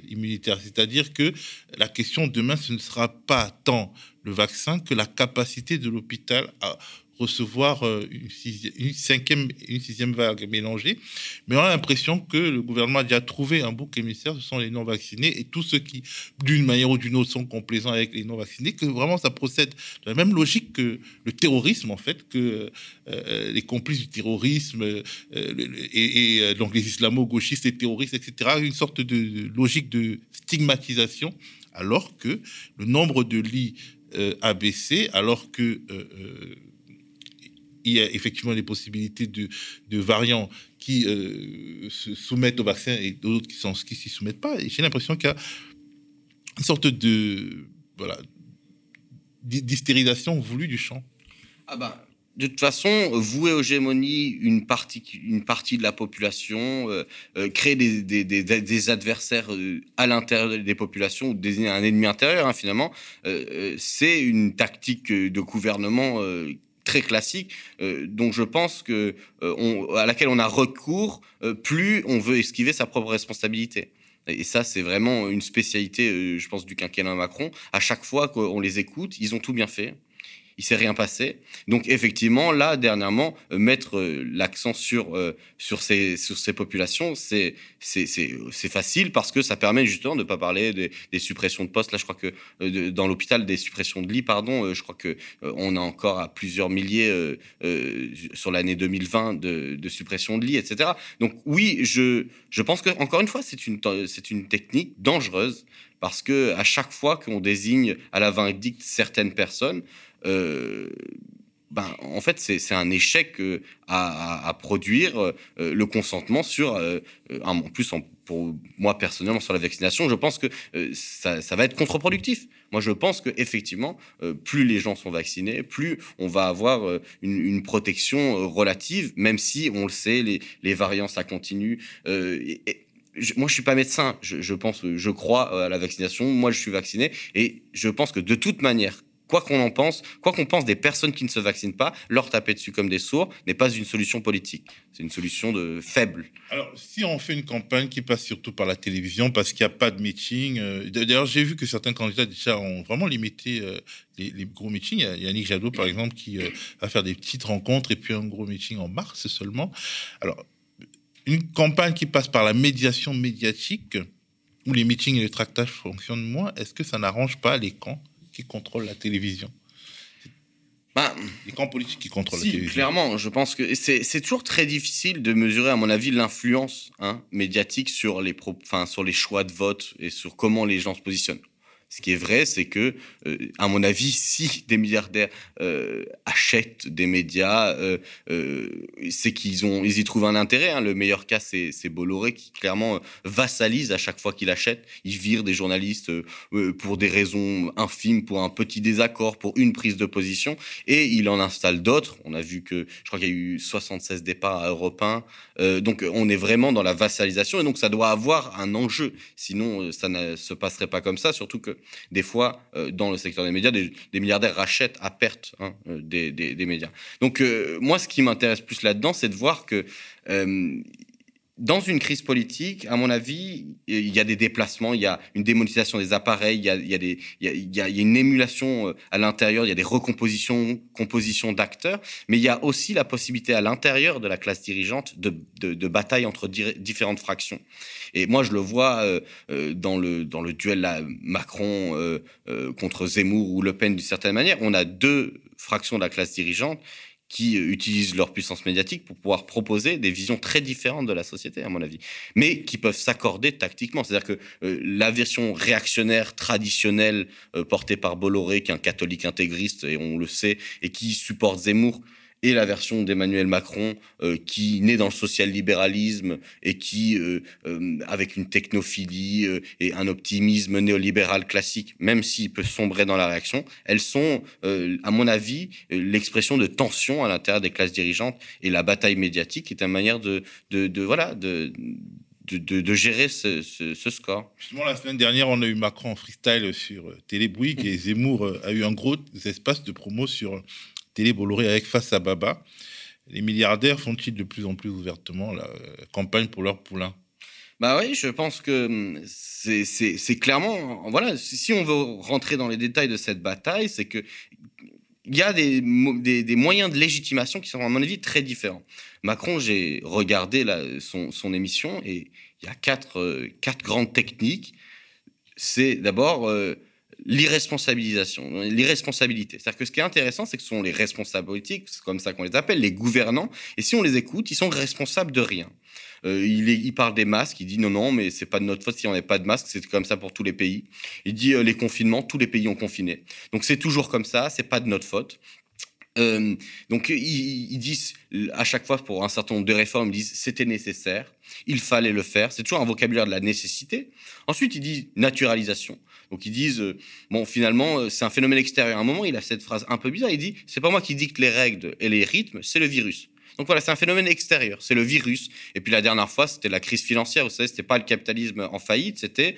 immunitaire. C'est-à-dire que la question demain, ce ne sera pas tant le vaccin que la capacité de l'hôpital à recevoir euh, une, sixième, cinquième, une sixième vague mélangée. Mais on a l'impression que le gouvernement a déjà trouvé un bouc émissaire, ce sont les non-vaccinés et tous ceux qui, d'une manière ou d'une autre, sont complaisants avec les non-vaccinés, que vraiment ça procède de la même logique que le terrorisme, en fait, que euh, les complices du terrorisme euh, et, et, donc les islamo-gauchistes, les terroristes, etc., une sorte de logique de stigmatisation, alors que le nombre de lits a baissé, alors que il y a effectivement des possibilités de, variants qui euh, se soumettent au vaccin et d'autres qui ne s'y soumettent pas. J'ai l'impression qu'il y a une sorte de voilà d'hystérisation voulue du champ. Ah bah, de toute façon, vouer aux gémonies une partie, une partie de la population, euh, euh, créer des, adversaires à l'intérieur des populations ou désigner un ennemi intérieur, hein, finalement, c'est une tactique de gouvernement très classique, euh, dont je pense que euh, à laquelle on a recours euh, plus on veut esquiver sa propre responsabilité. Et ça, c'est vraiment une spécialité, je pense, du quinquennat Macron. À chaque fois qu'on les écoute, ils ont tout bien fait il s'est rien passé. Donc effectivement, là dernièrement, euh, mettre euh, l'accent sur euh, sur ces sur ces populations, c'est facile parce que ça permet justement de pas parler des, suppressions de postes. Là, je crois que dans l'hôpital des suppressions de lits, pardon, je crois que on a encore à plusieurs milliers sur l'année 2020 de, de suppression de lits, etc. Donc oui, je je pense que encore une fois, c'est une une technique dangereuse parce que à chaque fois qu'on désigne à la vindicte certaines personnes, ben, en fait, c'est un échec euh, à, produire euh, le consentement sur, euh, en plus, en, pour moi personnellement, sur la vaccination, je pense que euh, ça, va être contre-productif. Moi, je pense que effectivement, euh, plus les gens sont vaccinés, plus on va avoir une, protection relative, même si on le sait, les, les variants ça continue. Et, et, moi, je suis pas médecin. Je pense, je crois à la vaccination. Moi, je suis vacciné et je pense que de toute manière, quoi qu'on en pense, quoi qu'on pense des personnes qui ne se vaccinent pas, leur taper dessus comme des sourds n'est pas une solution politique. C'est une solution de faible. Alors, si on fait une campagne qui passe surtout par la télévision, parce qu'il n'y a pas de meeting, euh, d'ailleurs, j'ai vu que certains candidats déjà ont vraiment limité euh, les, gros meetings. Il y a Yannick Jadot, par exemple, qui euh, va faire des petites rencontres et puis un gros meeting en mars seulement. Alors, une campagne qui passe par la médiation médiatique, où les meetings et les tractages fonctionnent moins, est-ce que ça n'arrange pas les camps? Qui contrôle la télévision bah, les camps politiques qui contrôlent si, la télévision. Clairement, je pense que c'est toujours très difficile de mesurer, à mon avis, l'influence hein, médiatique sur les, pro, sur les choix de vote et sur comment les gens se positionnent. Ce qui est vrai, c'est que, euh, à mon avis, si des milliardaires euh, achètent des médias, euh, c'est qu'ils y trouvent un intérêt. Hein. Le meilleur cas, c'est Bolloré qui clairement vassalise à chaque fois qu'il achète. Il vire des journalistes pour des raisons infimes, pour un petit désaccord, pour une prise de position, et il en installe d'autres. On a vu que, je crois qu'il y a eu 76 départs à Europe 1. donc, on est vraiment dans la vassalisation, et donc ça doit avoir un enjeu. Sinon, ça ne se passerait pas comme ça. Surtout que des fois, euh, dans le secteur des médias, des, milliardaires rachètent à perte hein, euh, des, médias. Donc, euh, moi, ce qui m'intéresse plus là-dedans, c'est de voir que dans une crise politique, à mon avis, il y a des déplacements, il y a une démonétisation des appareils, il y a, une émulation à l'intérieur, il y a des recompositions, compositions d'acteurs, mais il y a aussi la possibilité à l'intérieur de la classe dirigeante de, de, de bataille entre différentes fractions. Et moi, je le vois euh, euh, dans, le, duel Macron euh, contre Zemmour ou Le Pen d'une certaine manière. On a deux fractions de la classe dirigeante qui utilisent leur puissance médiatique pour pouvoir proposer des visions très différentes de la société, à mon avis, mais qui peuvent s'accorder tactiquement. C'est-à-dire que la version réactionnaire traditionnelle portée par Bolloré, qui est un catholique intégriste, et on le sait, et qui supporte Zemmour, et la version d'Emmanuel Macron euh, qui naît dans le social-libéralisme et qui, euh, euh, avec une technophilie et un optimisme néolibéral classique, même s'il peut sombrer dans la réaction, elles sont, à mon avis, l'expression de tension à l'intérieur des classes dirigeantes et la bataille médiatique est une manière de, voilà, de, gérer ce, score. Justement, la semaine dernière, on a eu Macron en freestyle sur Télé Bouygues et Zemmour a eu un gros espace de promo sur Télé Bolloré avec Face à Baba. Les milliardaires font-ils de plus en plus ouvertement la campagne pour leur poulain? Bah oui, je pense que hum, c'est clairement, voilà, si on veut rentrer dans les détails de cette bataille, c'est que il y a des, moyens de légitimation qui sont, à mon avis, très différents. Macron, j'ai regardé son, son, émission et il y a quatre, euh, grandes techniques. C'est d'abord euh, l'irresponsabilisation, l'irresponsabilité. C'est-à-dire que ce qui est intéressant, c'est que ce sont les responsables politiques, c'est comme ça qu'on les appelle, les gouvernants, et si on les écoute, ils sont responsables de rien. Euh, il, parle des masques, il dit non, non, mais c'est pas de notre faute si on n'a pas de masques, c'est comme ça pour tous les pays. Il dit euh, les confinements, tous les pays ont confiné. Donc c'est toujours comme ça, c'est pas de notre faute. Euh, donc ils, ils, disent à chaque fois pour un certain nombre de réformes, ils disent c'était nécessaire, il fallait le faire. C'est toujours un vocabulaire de la nécessité. Ensuite, ils disent naturalisation. Donc ils disent, euh, bon, finalement, euh, c'est un phénomène extérieur. À un moment, il a cette phrase un peu bizarre. Il dit, c'est pas moi qui dicte les règles et les rythmes, c'est le virus. Donc voilà, c'est un phénomène extérieur, c'est le virus. Et puis la dernière fois, c'était la crise financière. Vous savez, c'était pas le capitalisme en faillite, c'était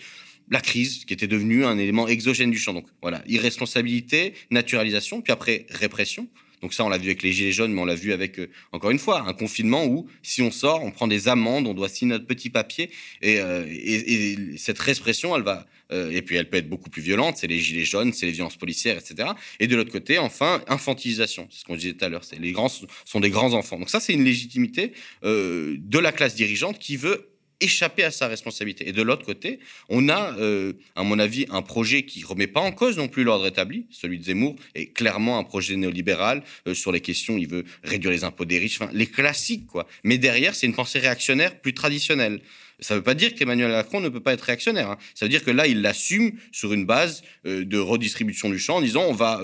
la crise qui était devenue un élément exogène du champ. Donc voilà, irresponsabilité, naturalisation, puis après répression. Donc ça, on l'a vu avec les Gilets jaunes, mais on l'a vu avec, euh, encore une fois, un confinement où, si on sort, on prend des amendes, on doit signer notre petit papier. Et, euh, et, cette répression, elle va... Euh, et puis elle peut être beaucoup plus violente, c'est les Gilets jaunes, c'est les violences policières, etc. Et de l'autre côté, enfin, infantilisation. C'est ce qu'on disait tout à l'heure. Les grands sont des grands enfants. Donc ça, c'est une légitimité de la classe dirigeante qui veut échapper à sa responsabilité. Et de l'autre côté, on a, euh, à mon avis, un projet qui remet pas en cause non plus l'ordre établi. Celui de Zemmour est clairement un projet néolibéral euh, sur les questions. Il veut réduire les impôts des riches, les classiques quoi. Mais derrière, c'est une pensée réactionnaire plus traditionnelle. Ça ne veut pas dire qu'Emmanuel Macron ne peut pas être réactionnaire. Hein. Ça veut dire que là, il l'assume sur une base euh, de redistribution du champ en disant on va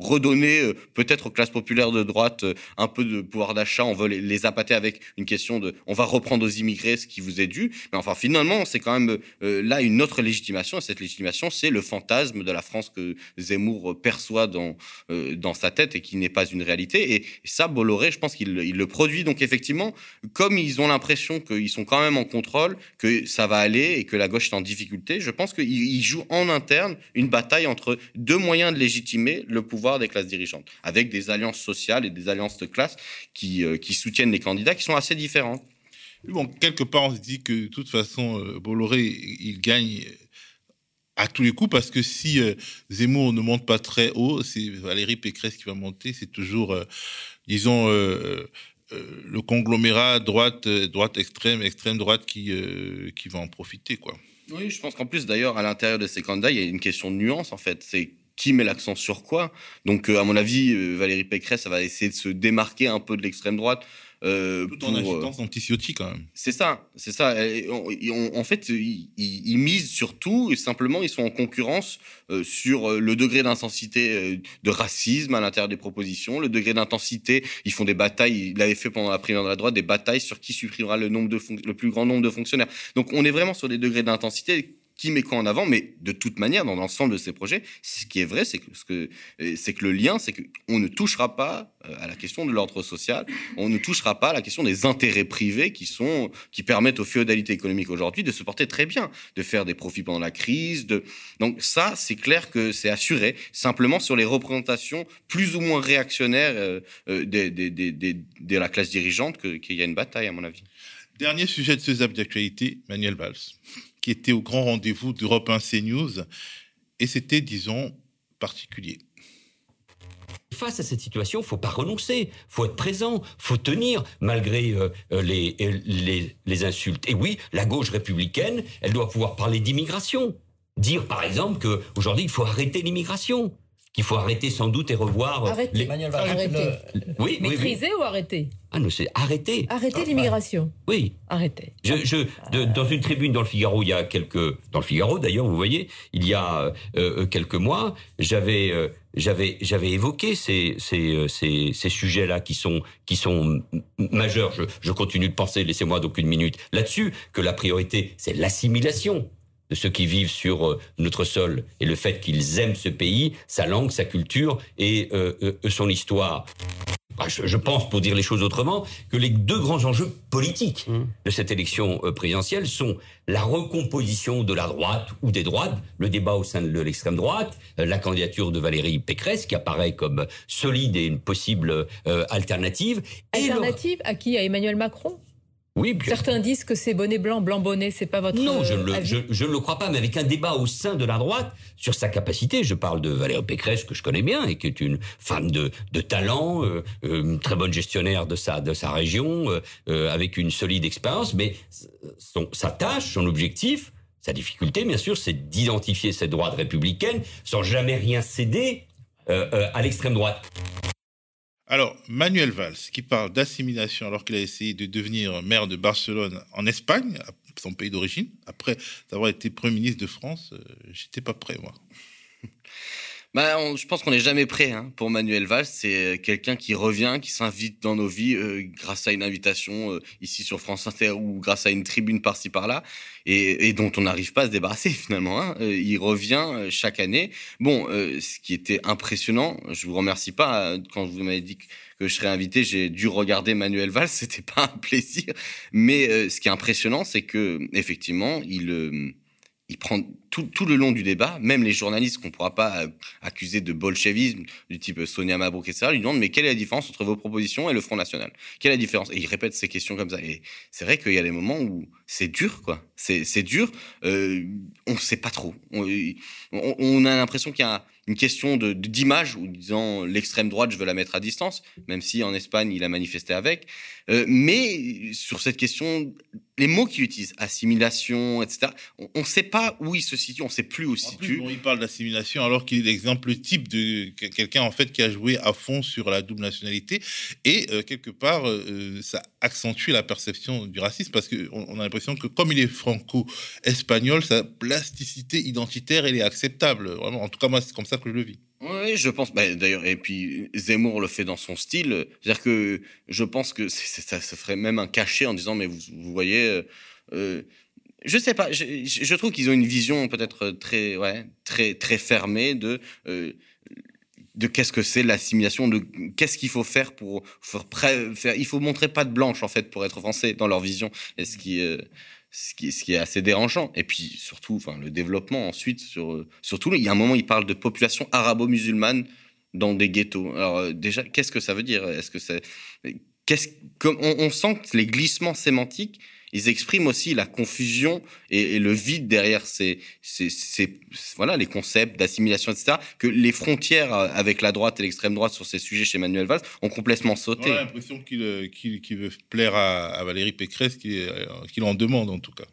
redonner euh, peut-être aux classes populaires de droite euh, un peu de pouvoir d'achat. On veut les, appâter avec une question de on va reprendre aux immigrés ce qui vous est dû. Mais enfin, finalement, c'est quand même euh, là une autre légitimation. Et cette légitimation, c'est le fantasme de la France que Zemmour perçoit dans, dans sa tête et qui n'est pas une réalité. Et, ça, Bolloré, je pense qu'il il le produit. Donc, effectivement, comme ils ont l'impression qu'ils sont quand même en contrôle, que ça va aller et que la gauche est en difficulté, je pense qu'ils jouent en interne une bataille entre deux moyens de légitimer le pouvoir des classes dirigeantes, avec des alliances sociales et des alliances de classe qui, euh, qui soutiennent les candidats qui sont assez différents. Bon, quelque part, on se dit que de toute façon, euh, Bolloré, il gagne à tous les coups parce que si euh, Zemmour ne monte pas très haut, c'est Valérie Pécresse qui va monter. C'est toujours, disons, le conglomérat droite, droite extrême, extrême droite qui, qui va en profiter, quoi. Oui, je pense qu'en plus, d'ailleurs, à l'intérieur de ces candidats, il y a une question de nuance, en fait. C'est qui met l'accent sur quoi. Donc, euh, à mon avis, euh, Valérie Pécresse, ça va essayer de se démarquer un peu de l'extrême droite Euh, Tout en agitant son petit Ciotti, quand même. c'est ça, c'est ça. On- on- en fait, ils, misent sur tout et simplement ils sont en concurrence euh, sur le degré d'intensité euh, de racisme à l'intérieur des propositions, le degré d'intensité. Ils font des batailles. Il avait fait pendant la primaire de la droite des batailles sur qui supprimera le nombre de le plus grand nombre de fonctionnaires. Donc on est vraiment sur des degrés d'intensité qui met quoi en avant, mais de toute manière, dans l'ensemble de ces projets, ce qui est vrai, c'est que, euh, c'est que le lien, c'est qu'on ne touchera pas euh, à la question de l'ordre social, on ne touchera pas à la question des intérêts privés qui sont, qui permettent aux féodalités économiques aujourd'hui de se porter très bien, de faire des profits pendant la crise. De... Donc ça, c'est clair que c'est assuré. Simplement sur les représentations plus ou moins réactionnaires euh, des- de la classe dirigeante qu'il y a une bataille, à mon avis. Dernier sujet de ce zap d'actualité, Manuel Valls, qui était au grand rendez-vous d'Europe 1 CNews. Et c'était, disons, particulier. Face à cette situation, faut pas renoncer, faut être présent, faut tenir malgré euh, euh, les, euh, les, les insultes. Et oui, la gauche républicaine, elle doit pouvoir parler d'immigration. Dire par exemple que aujourd'hui il faut arrêter l'immigration, qu'il faut arrêter sans doute et revoir euh, Arrêter, les- Manuel Valls, Arrêter. Oui, oui, oui. Maîtriser ou arrêter Ah non, c'est arrêter. Arrêter l'immigration. Oui. Arrêter. Je, je, de- dans une tribune dans le Figaro, il y a quelques, dans le Figaro d'ailleurs, vous voyez, il y a euh, euh, quelques mois, j'avais, euh, j'avais, j'avais évoqué ces, ces, ces, ces sujets-là qui sont, qui sont majeurs. Je, je continue de penser, laissez-moi donc une minute là-dessus, que la priorité, c'est l'assimilation de ceux qui vivent sur euh, notre sol et le fait qu'ils aiment ce pays, sa langue, sa culture et euh, euh, son histoire. Ah, Je, pense, pour dire les choses autrement, que les deux grands enjeux politiques de cette élection présidentielle sont la recomposition de la droite ou des droites, le débat au sein de l'extrême droite, la candidature de Valérie Pécresse qui apparaît comme solide et une possible euh, alternative. Et le- Alternative à qui? À Emmanuel Macron? Oui, Certains disent que c'est bonnet blanc, blanc bonnet, c'est pas votre Non, je euh, ne, le, avis je, je ne le crois pas, mais avec un débat au sein de la droite sur sa capacité. Je parle de Valérie Pécresse, que je connais bien, et qui est une femme de, de talent, euh, euh, une très bonne gestionnaire de sa, de sa région, euh, avec une solide expérience, mais son, sa tâche, son objectif, sa difficulté, bien sûr, c'est d'identifier cette droite républicaine sans jamais rien céder à l'extrême droite. Alors, Manuel Valls, qui parle d'assimilation alors qu'il a essayé de devenir maire de Barcelone en Espagne, son pays d'origine, après avoir été Premier ministre de France, euh, j'étais pas prêt, moi. Bah, je pense qu'on n'est jamais prêt hein, pour Manuel Valls. C'est euh, quelqu'un qui revient, qui s'invite dans nos vies euh, grâce à une invitation euh, ici sur France Inter ou grâce à une tribune par-ci par-là et, et dont on n'arrive pas à se débarrasser finalement. Hein. Euh, il revient euh, chaque année. Bon, euh, ce qui était impressionnant, je vous remercie pas quand vous m'avez dit que, que je serais invité, j'ai dû regarder Manuel Valls. C'était pas un plaisir, mais euh, ce qui est impressionnant, c'est que effectivement, il euh, il prend tout, le long du débat, même les journalistes qu'on ne pourra pas euh, accuser de bolchevisme, du type Sonia Mabrouk, etc., lui demandent mais quelle est la différence entre vos propositions et le Front National? Quelle est la différence? Et il répète ces questions comme ça. Et c'est vrai qu'il y a des moments où c'est dur, quoi. C'est dur. Euh, on ne sait pas trop. On, on- on a l'impression qu'il y a une question de d'image, ou disant l'extrême droite, je veux la mettre à distance, même si en Espagne, il a manifesté avec. Euh, mais sur cette question, les mots qu'il utilise, assimilation, etc., on ne sait pas où il se situe, on ne sait plus où il se situe. bon, il parle d'assimilation alors qu'il est l'exemple type de que- quelqu'un en fait qui a joué à fond sur la double nationalité et euh, quelque part euh, ça accentue la perception du racisme parce que on, on a l'impression que comme il est franco-espagnol, sa plasticité identitaire elle est acceptable. Vraiment, en tout cas moi c'est comme ça que je le vis. Oui, je pense. bah, D'ailleurs, et puis Zemmour le fait dans son style. C'est-à-dire que je pense que ça se ferait même un cachet en disant, mais vous, voyez, euh, euh, je sais pas. Je, trouve qu'ils ont une vision peut-être très, très, très fermée de. euh, de qu'est-ce que c'est l'assimilation, de qu'est-ce qu'il faut faire pour faire. Il faut montrer pas de blanche en fait pour être français dans leur vision. Et ce qui, euh, ce qui, est assez dérangeant. Et puis surtout, enfin, le développement ensuite euh, surtout, il y a un moment, il parle de population arabo-musulmane dans des ghettos. Alors euh, déjà, qu'est-ce que ça veut dire? Est-ce que c'est qu'est-ce on, sent les glissements sémantiques, ils expriment aussi la confusion et, le vide derrière ces, voilà les concepts d'assimilation, etc. Que les frontières euh, avec la droite et l'extrême droite sur ces sujets chez Manuel Valls ont complètement sauté. L'impression qu'il euh, qu'il veut plaire à, Valérie Pécresse euh, qu'il en demande en tout cas.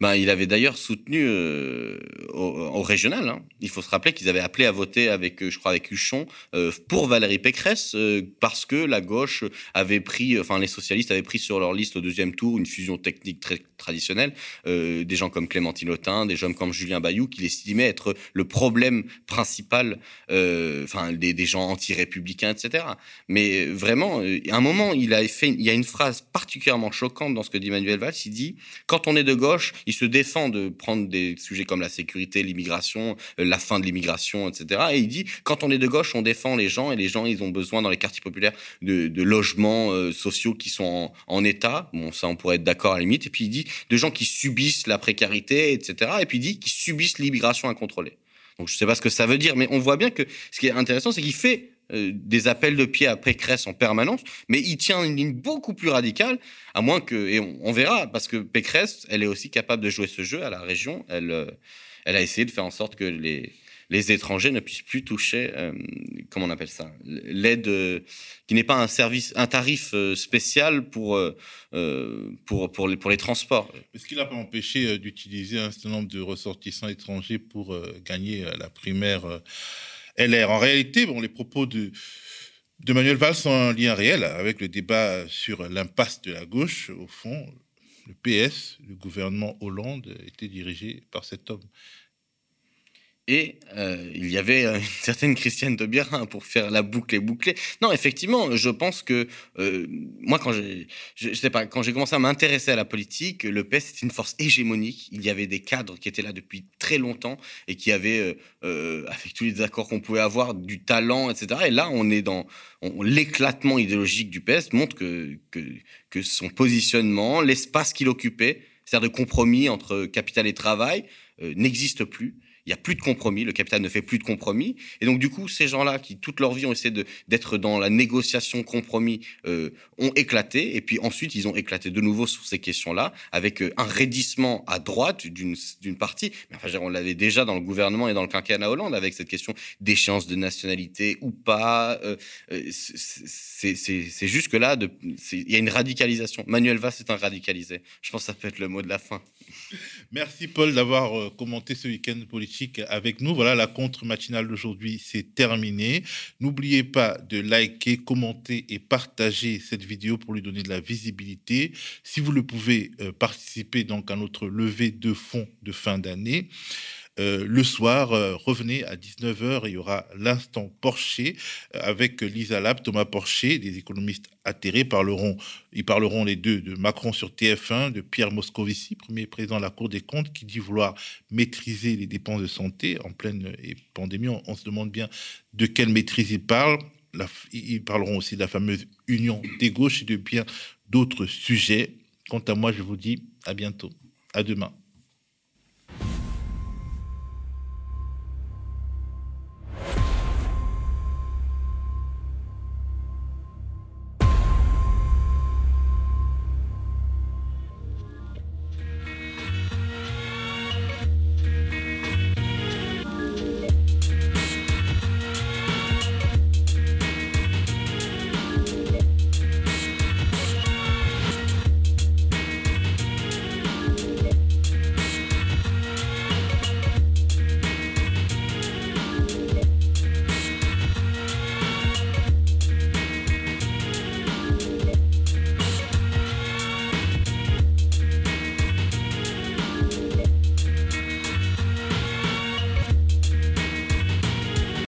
Ben, il avait d'ailleurs soutenu euh, au, régional. Hein. Il faut se rappeler qu'ils avaient appelé à voter avec, je crois, avec Huchon euh, pour Valérie Pécresse euh, parce que la gauche avait pris, enfin les socialistes avaient pris sur leur liste au deuxième tour une fusion technique très traditionnelle, euh, des gens comme Clémentine Autain, des gens comme Julien Bayou, qui estimaient être le problème principal, euh, enfin des, des, gens anti-républicains, etc. Mais vraiment, à un moment, il a fait, il y a une phrase particulièrement choquante dans ce que dit Manuel Valls. Il dit quand on est de gauche, il se défend de prendre des sujets comme la sécurité, l'immigration, la fin de l'immigration, etc. Et il dit quand on est de gauche, on défend les gens et les gens, ils ont besoin dans les quartiers populaires de, logements euh, sociaux qui sont en, en, état. Bon, ça, on pourrait être d'accord à la limite. Et puis il dit de gens qui subissent la précarité, etc. Et puis il dit qui subissent l'immigration incontrôlée. Donc je sais pas ce que ça veut dire, mais on voit bien que ce qui est intéressant, c'est qu'il fait euh, des appels de pied à Pécresse en permanence, mais il tient une ligne beaucoup plus radicale, à moins que, et on, verra, parce que Pécresse, elle est aussi capable de jouer ce jeu à la région. Elle, euh, elle a essayé de faire en sorte que les les étrangers ne puissent plus toucher, euh, comment on appelle ça, l'aide qui n'est pas un service, un tarif spécial pour pour pour les pour les transports. Est-ce qu'il n'a pas empêché d'utiliser un certain nombre de ressortissants étrangers pour gagner la primaire LR En réalité, bon, les propos de de Manuel Valls sont un lien réel avec le débat sur l'impasse de la gauche. Au fond, le PS, le gouvernement Hollande, était dirigé par cet homme. Et euh, il y avait une certaine Christiane de Birin pour faire la boucle et boucler. Non, effectivement, je pense que euh, moi, quand j'ai, je, sais pas, quand j'ai commencé à m'intéresser à la politique, le PS était une force hégémonique. Il y avait des cadres qui étaient là depuis très longtemps et qui avaient, euh, euh avec tous les accords qu'on pouvait avoir, du talent, etc. Et là, on est dans l'éclatement idéologique du PS montre que que, son positionnement, l'espace qu'il occupait, c'est-à-dire de compromis entre capital et travail, euh, n'existe plus il n'y a plus de compromis, le capital ne fait plus de compromis. Et donc, du coup, ces gens-là qui, toute leur vie, ont essayé d'être dans la négociation compromis, euh, ont éclaté. Et puis ensuite, ils ont éclaté de nouveau sur ces questions-là, avec euh, un raidissement à droite d'une partie. Enfin, on l'avait déjà dans le gouvernement et dans le quinquennat Hollande, avec cette question d'échéance de nationalité ou pas. Euh, c'est juste que là, il y a une radicalisation. Manuel Valls est un radicalisé. Je pense que ça peut être le mot de la fin. Merci Paul d'avoir commenté ce week-end politique avec nous. Voilà, la contre matinale d'aujourd'hui, c'est terminé. N'oubliez pas de liker, commenter et partager cette vidéo pour lui donner de la visibilité. Si vous le pouvez, euh, participer donc à notre levée de fonds de fin d'année. Euh, le soir, euh, revenez à 19h, il y aura l'instant Porcher euh, avec Lisa Lab, Thomas Porcher, des économistes atterrés parleront, ils parleront les deux de Macron sur TF1, de Pierre Moscovici, premier président de la Cour des comptes, qui dit vouloir maîtriser les dépenses de santé en pleine pandémie. On, se demande bien de quelle maîtrise ils parlent. La, ils parleront aussi de la fameuse union des gauches et de bien d'autres sujets. Quant à moi, je vous dis à bientôt. À demain.